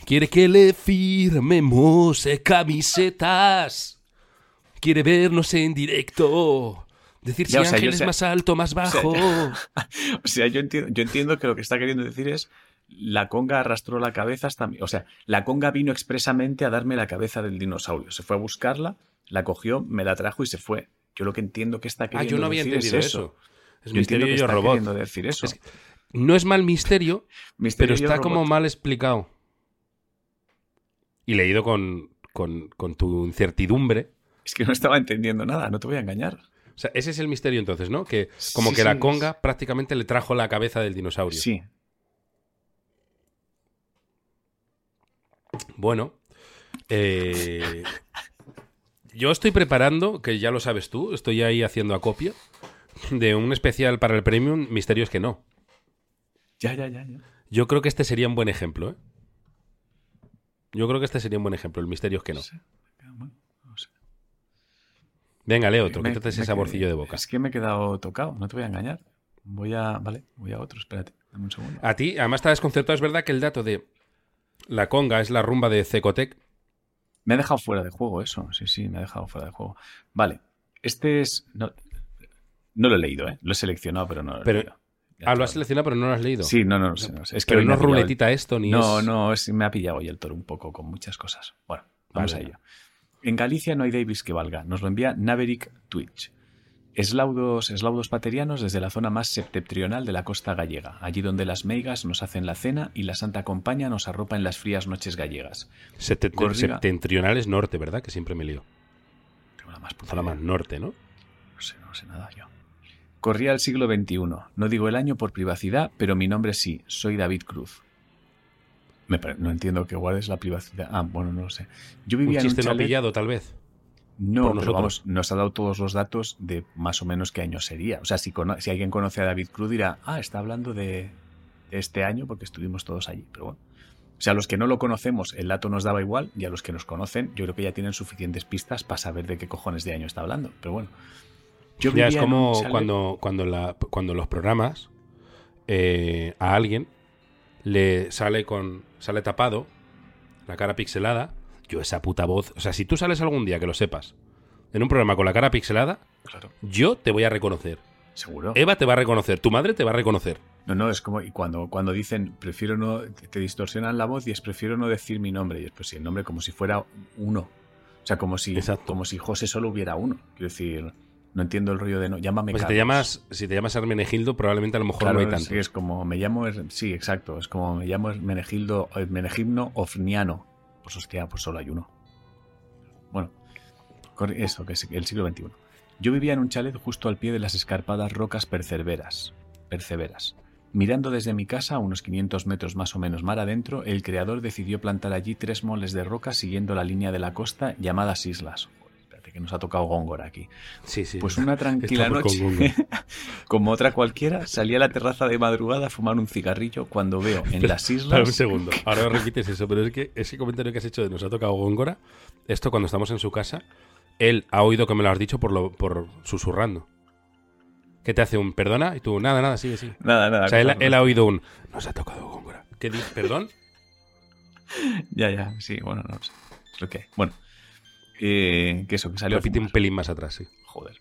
Quiere que le firmemos eh, camisetas. Quiere vernos en directo. Decir Ya, si o sea, yo Ángel es más alto, más bajo. O sea, yo entiendo, yo entiendo que lo que está queriendo decir es la conga arrastró la cabeza hasta mí. O sea, la conga vino expresamente a darme la cabeza del dinosaurio. Se fue a buscarla, la cogió, me la trajo y se fue. Yo lo que entiendo que está ah, queriendo yo no había decir entendido es eso. Es Yo misterio entiendo que y está robot. queriendo decir eso. Es que- No es mal misterio, Misterio pero está Robot. como mal explicado. Y leído con, con, con tu incertidumbre. Es que no estaba entendiendo nada, no te voy a engañar. O sea, ese es el misterio entonces, ¿no? Que como Sí, que la sí, conga prácticamente le trajo la cabeza del dinosaurio. Sí. Bueno, eh, yo estoy preparando, que ya lo sabes tú, estoy ahí haciendo acopio, de un especial para el Premium, Misterios que no. Ya, ya, ya, ya. Yo creo que este sería un buen ejemplo, ¿eh? Yo creo que este sería un buen ejemplo, el Misterios que no. Sí. Venga, Leo, otro, Me- quítate ese saborcillo de boca. Es que me he quedado tocado, no te voy a engañar. Voy a. Vale, voy a otro, espérate, dame un segundo. A ti, además está desconcertado, es verdad que el dato de la conga es la rumba de Cecotec. Me ha dejado fuera de juego eso, sí, sí, me ha dejado fuera de juego. Vale, este es... No, no lo he leído, ¿eh? Lo he seleccionado, pero no lo he Pero- leído. Ah, lo has seleccionado, pero no lo has leído. Sí, no, no, no sé, no sé. Es que pero no es el- ruletita esto, ni No, es... no, es- me ha pillado hoy el toro un poco con muchas cosas. Bueno, vamos Vale. a ello. En Galicia no hay Davis que valga. Nos lo envía Naverick Twitch. Eslaudos, eslaudos paterianos desde la zona más septentrional de la costa gallega, allí donde las meigas nos hacen la cena y la Santa Compaña nos arropa en las frías noches gallegas. Septe- Corriga. septentrional es norte, ¿verdad? Que siempre me lío. Tengo la más puta Zona más norte, ¿no? No sé, no sé nada yo. Corría el siglo XXI. No digo el año por privacidad, pero mi nombre sí. Soy David Cruz. Me no entiendo que guardes la privacidad. Ah, bueno, no lo sé. Yo Un vivía en un chiste no chalet... pillado, tal vez. No, pero vamos, nos ha dado todos los datos de más o menos qué año sería. O sea, si, cono- si alguien conoce a David Cruz dirá, ah, está hablando de este año porque estuvimos todos allí. Pero bueno. O sea, a los que no lo conocemos, el dato nos daba igual, y a los que nos conocen, yo creo que ya tienen suficientes pistas para saber de qué cojones de año está hablando. Pero bueno. Yo Ya es como cuando, cuando, la, cuando los programas eh, a alguien le sale con sale tapado, la cara pixelada. Yo esa puta voz, o sea, si tú sales algún día que lo sepas, en un programa con la cara pixelada, Claro, yo te voy a reconocer. seguro. Eva te va a reconocer, tu madre te va a reconocer. No, no, es como y cuando, cuando dicen prefiero no, te te distorsionan la voz y es prefiero no decir mi nombre. Y es pues sí, el nombre como si fuera uno. O sea, como si, Exacto. como si José solo hubiera uno. Quiero decir, no entiendo el rollo de no. Llámame Pues si te llamas, si te llamas Hermenegildo, probablemente a lo mejor Claro, no hay tanto. que es como me llamo, sí, exacto, es como me llamo Menegildo, eh, Menegimno Ofniano. Pues hostia, pues solo hay uno. Bueno, eso, que es el siglo XXI. Yo vivía en un chalet justo al pie de las escarpadas rocas perceberas, perceberas. Mirando desde mi casa, a unos 500 metros más o menos mar adentro, el creador decidió plantar allí tres moles de roca siguiendo la línea de la costa llamadas islas. Que nos ha tocado Góngora aquí. Sí, sí. Pues una tranquila noche, como otra cualquiera, salí a la terraza de madrugada a fumar un cigarrillo cuando veo en las Para un islas... segundo. Ahora repites eso, pero es que ese comentario que has hecho de nos ha tocado Góngora, esto cuando estamos en su casa, él ha oído que me lo has dicho por, lo, por susurrando. ¿Qué te hace un perdona? Y tú, nada, nada, sigue, sigue. Nada, nada. O sea, él, ha oído un nos ha tocado Góngora. ¿Qué dices? ¿Perdón? Ya, ya, sí, bueno, no sé. Hay. Bueno, eh, que eso, que salió a Repite un pelín más atrás, sí. Joder.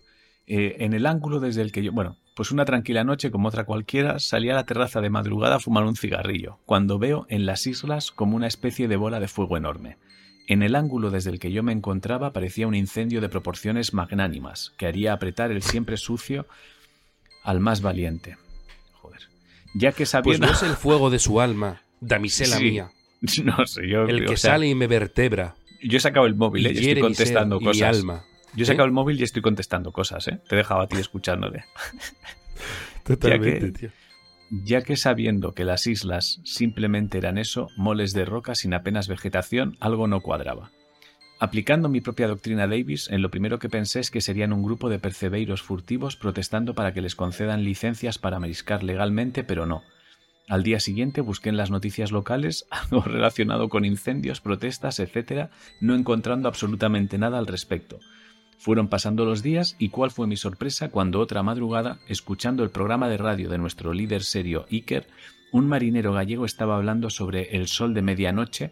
Eh, en el ángulo desde el que yo... Bueno, pues una tranquila noche como otra cualquiera, salí a la terraza de madrugada a fumar un cigarrillo, cuando veo en las islas como una especie de bola de fuego enorme. En el ángulo desde el que yo me encontraba parecía un incendio de proporciones magnánimas, que haría apretar el siempre sucio al más valiente. Joder. Ya que Pues sabiendo... no es el fuego de su alma, damisela Sí. mía, no sé, yo... el o que sea, sale y me vertebra Yo he sacado el móvil y eh, y estoy ser contestando y cosas. alma. Yo he sacado el móvil y estoy contestando cosas, ¿eh? Te he dejado a ti escuchándole. Totalmente, Ya que- tío. Ya que sabiendo que las islas simplemente eran eso, moles de roca sin apenas vegetación, algo no cuadraba. Aplicando mi propia doctrina Davis, en lo primero que pensé es que serían un grupo de percebeiros furtivos protestando para que les concedan licencias para mariscar legalmente, pero no. Al día siguiente busqué en las noticias locales algo relacionado con incendios, protestas, etc., no encontrando absolutamente nada al respecto. Fueron pasando los días y cuál fue mi sorpresa cuando otra madrugada, escuchando el programa de radio de nuestro líder serio Iker, un marinero gallego estaba hablando sobre el sol de medianoche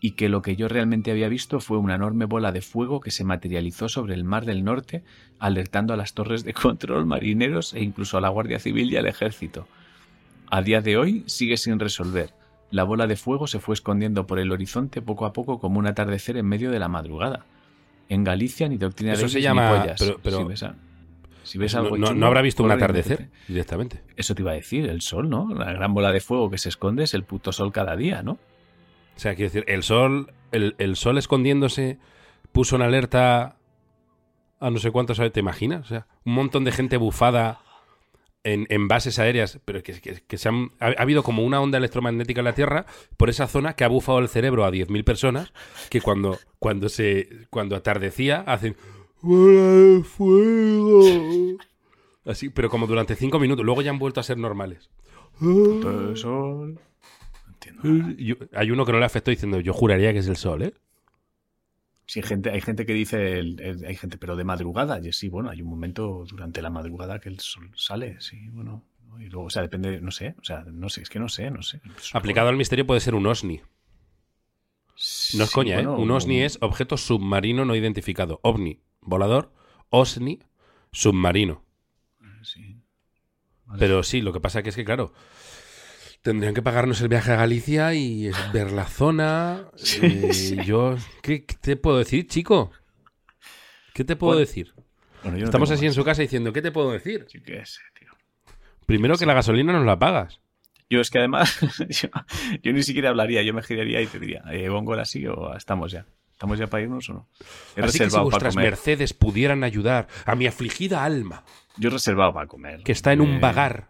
y que lo que yo realmente había visto fue una enorme bola de fuego que se materializó sobre el mar del norte, alertando a las torres de control, marineros e incluso a la Guardia Civil y al ejército. A día de hoy sigue sin resolver. La bola de fuego se fue escondiendo por el horizonte poco a poco como un atardecer en medio de la madrugada. En Galicia ni doctrina Eso Davis se ni llama- pollas. pero- pero- si ves, a- si ves No, algo no- chulo, no habrá visto un atardecer directamente. Eso te iba a decir, el sol, ¿no? La gran bola de fuego que se esconde es el puto sol cada día, ¿no? O sea, quiero decir, el sol, el, el sol escondiéndose puso en alerta a no sé cuántos, ¿te imaginas? O sea, un montón de gente bufada en, en bases aéreas, pero que, que- que se han, ha, ha habido como una onda electromagnética en la Tierra por esa zona que ha bufado el cerebro a 10.000 personas que cuando, cuando, se, cuando atardecía hacen ¡Bola de fuego! Así, pero como durante 5 minutos, luego ya han vuelto a ser normales. El sol. No entiendo. nada. Yo- hay uno que no le afectó diciendo, yo juraría que es el sol, ¿eh? Sí, hay gente, hay gente que dice, el- el- hay gente, pero de madrugada. Y sí, bueno, hay un momento durante la madrugada que el sol sale, sí, bueno. ¿no? Y luego, o sea, depende, no sé, o sea, no sé, es que no sé, no sé. Aplicado al misterio puede ser un OSNI. No es Sí, coña, bueno, ¿eh? Un OSNI es objeto submarino no identificado. OVNI, volador. OSNI, submarino. Sí. vale. Pero sí, lo que pasa que es que, claro, tendrían que pagarnos el viaje a Galicia y ver la zona. Sí, eh, sí. Yo, ¿qué, qué te puedo decir, chico? ¿Qué te puedo Bueno, decir? Bueno, yo no Estamos así en su casa diciendo, ¿qué te puedo decir? Sí que sé, tío. Primero que la gasolina nos la pagas. Yo es que además, yo, yo ni siquiera hablaría, yo me giraría y te diría, eh, ¿Bongola sí o estamos ya? ¿Estamos ya para irnos o no? He Así que si para vuestras comer. mercedes pudieran ayudar a mi afligida alma, Yo he reservado para comer. que está en un Eh, vagar.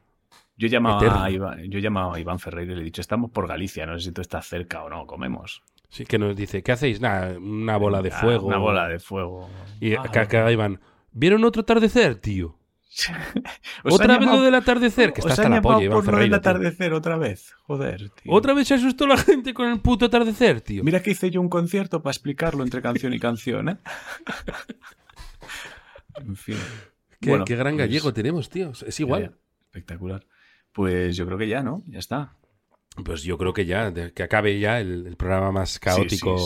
Yo he, llamado eterno. a Iván, yo he llamado a Iván Ferreira y le he dicho, estamos por Galicia, no sé si tú estás cerca o no, comemos. Sí, que nos dice, ¿qué hacéis? Nada, una bola de Ah, fuego. Una bola de fuego. Y Ah, acá, acá Iván, ¿vieron otro atardecer, tío? ¿Os Otra vez lo del atardecer, que está hasta la polla, Iván por lo del Ferreira. tío. atardecer otra vez. Joder, tío. Otra vez se asustó la gente con el puto atardecer, tío. Mira que hice yo un concierto para explicarlo entre canción y canción, ¿eh? en fin. qué, Bueno, qué gran pues, gallego tenemos, tío. Es igual. Espectacular. Pues yo creo que ya, ¿no? Ya está. Pues yo creo que ya, que acabe ya el, el programa más caótico.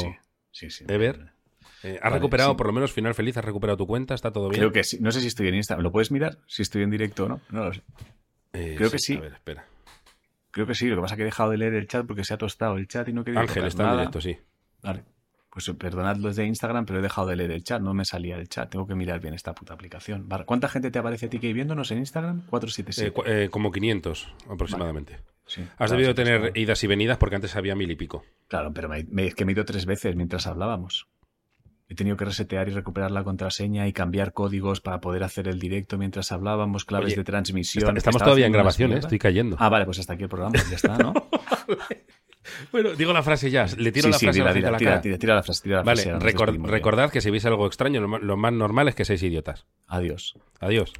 Sí, sí, ever. Eh, ¿Has Vale, recuperado por lo menos final feliz? ¿Has recuperado tu cuenta? ¿Está todo bien? Creo que sí. No sé si estoy en Instagram. ¿Lo puedes mirar? Si estoy en directo o no. No lo sé. Eh, creo que sí. A ver, espera. Creo que sí. Lo que pasa es que he dejado de leer el chat porque se ha tostado el chat y no quería Ángel está en directo, sí. Vale. Pues perdonad los de Instagram, pero he dejado de leer el chat. No me salía el chat. Tengo que mirar bien esta puta aplicación. ¿Cuánta gente te aparece a ti que hay viéndonos en Instagram? Eh, 477. cu- eh, como 500 aproximadamente. Sí, Has claro, debido sí, tener claro. idas y venidas porque antes había mil y pico. Claro, pero me, me- es que me he ido tres veces mientras hablábamos. He tenido que resetear y recuperar la contraseña y cambiar códigos para poder hacer el directo mientras hablábamos, claves Oye, de transmisión. Está- estamos todavía en grabación, ¿eh? estoy cayendo. Ah, vale, pues hasta aquí el programa, ya está, ¿no? Bueno, digo la frase ya. Le tiro sí, la sí, frase a tira, la gente tira, a la tira, cara. tira, tira la frase, tira la Vale, frase, recordad que si veis algo extraño, lo más normal es que seáis idiotas. Adiós. Adiós.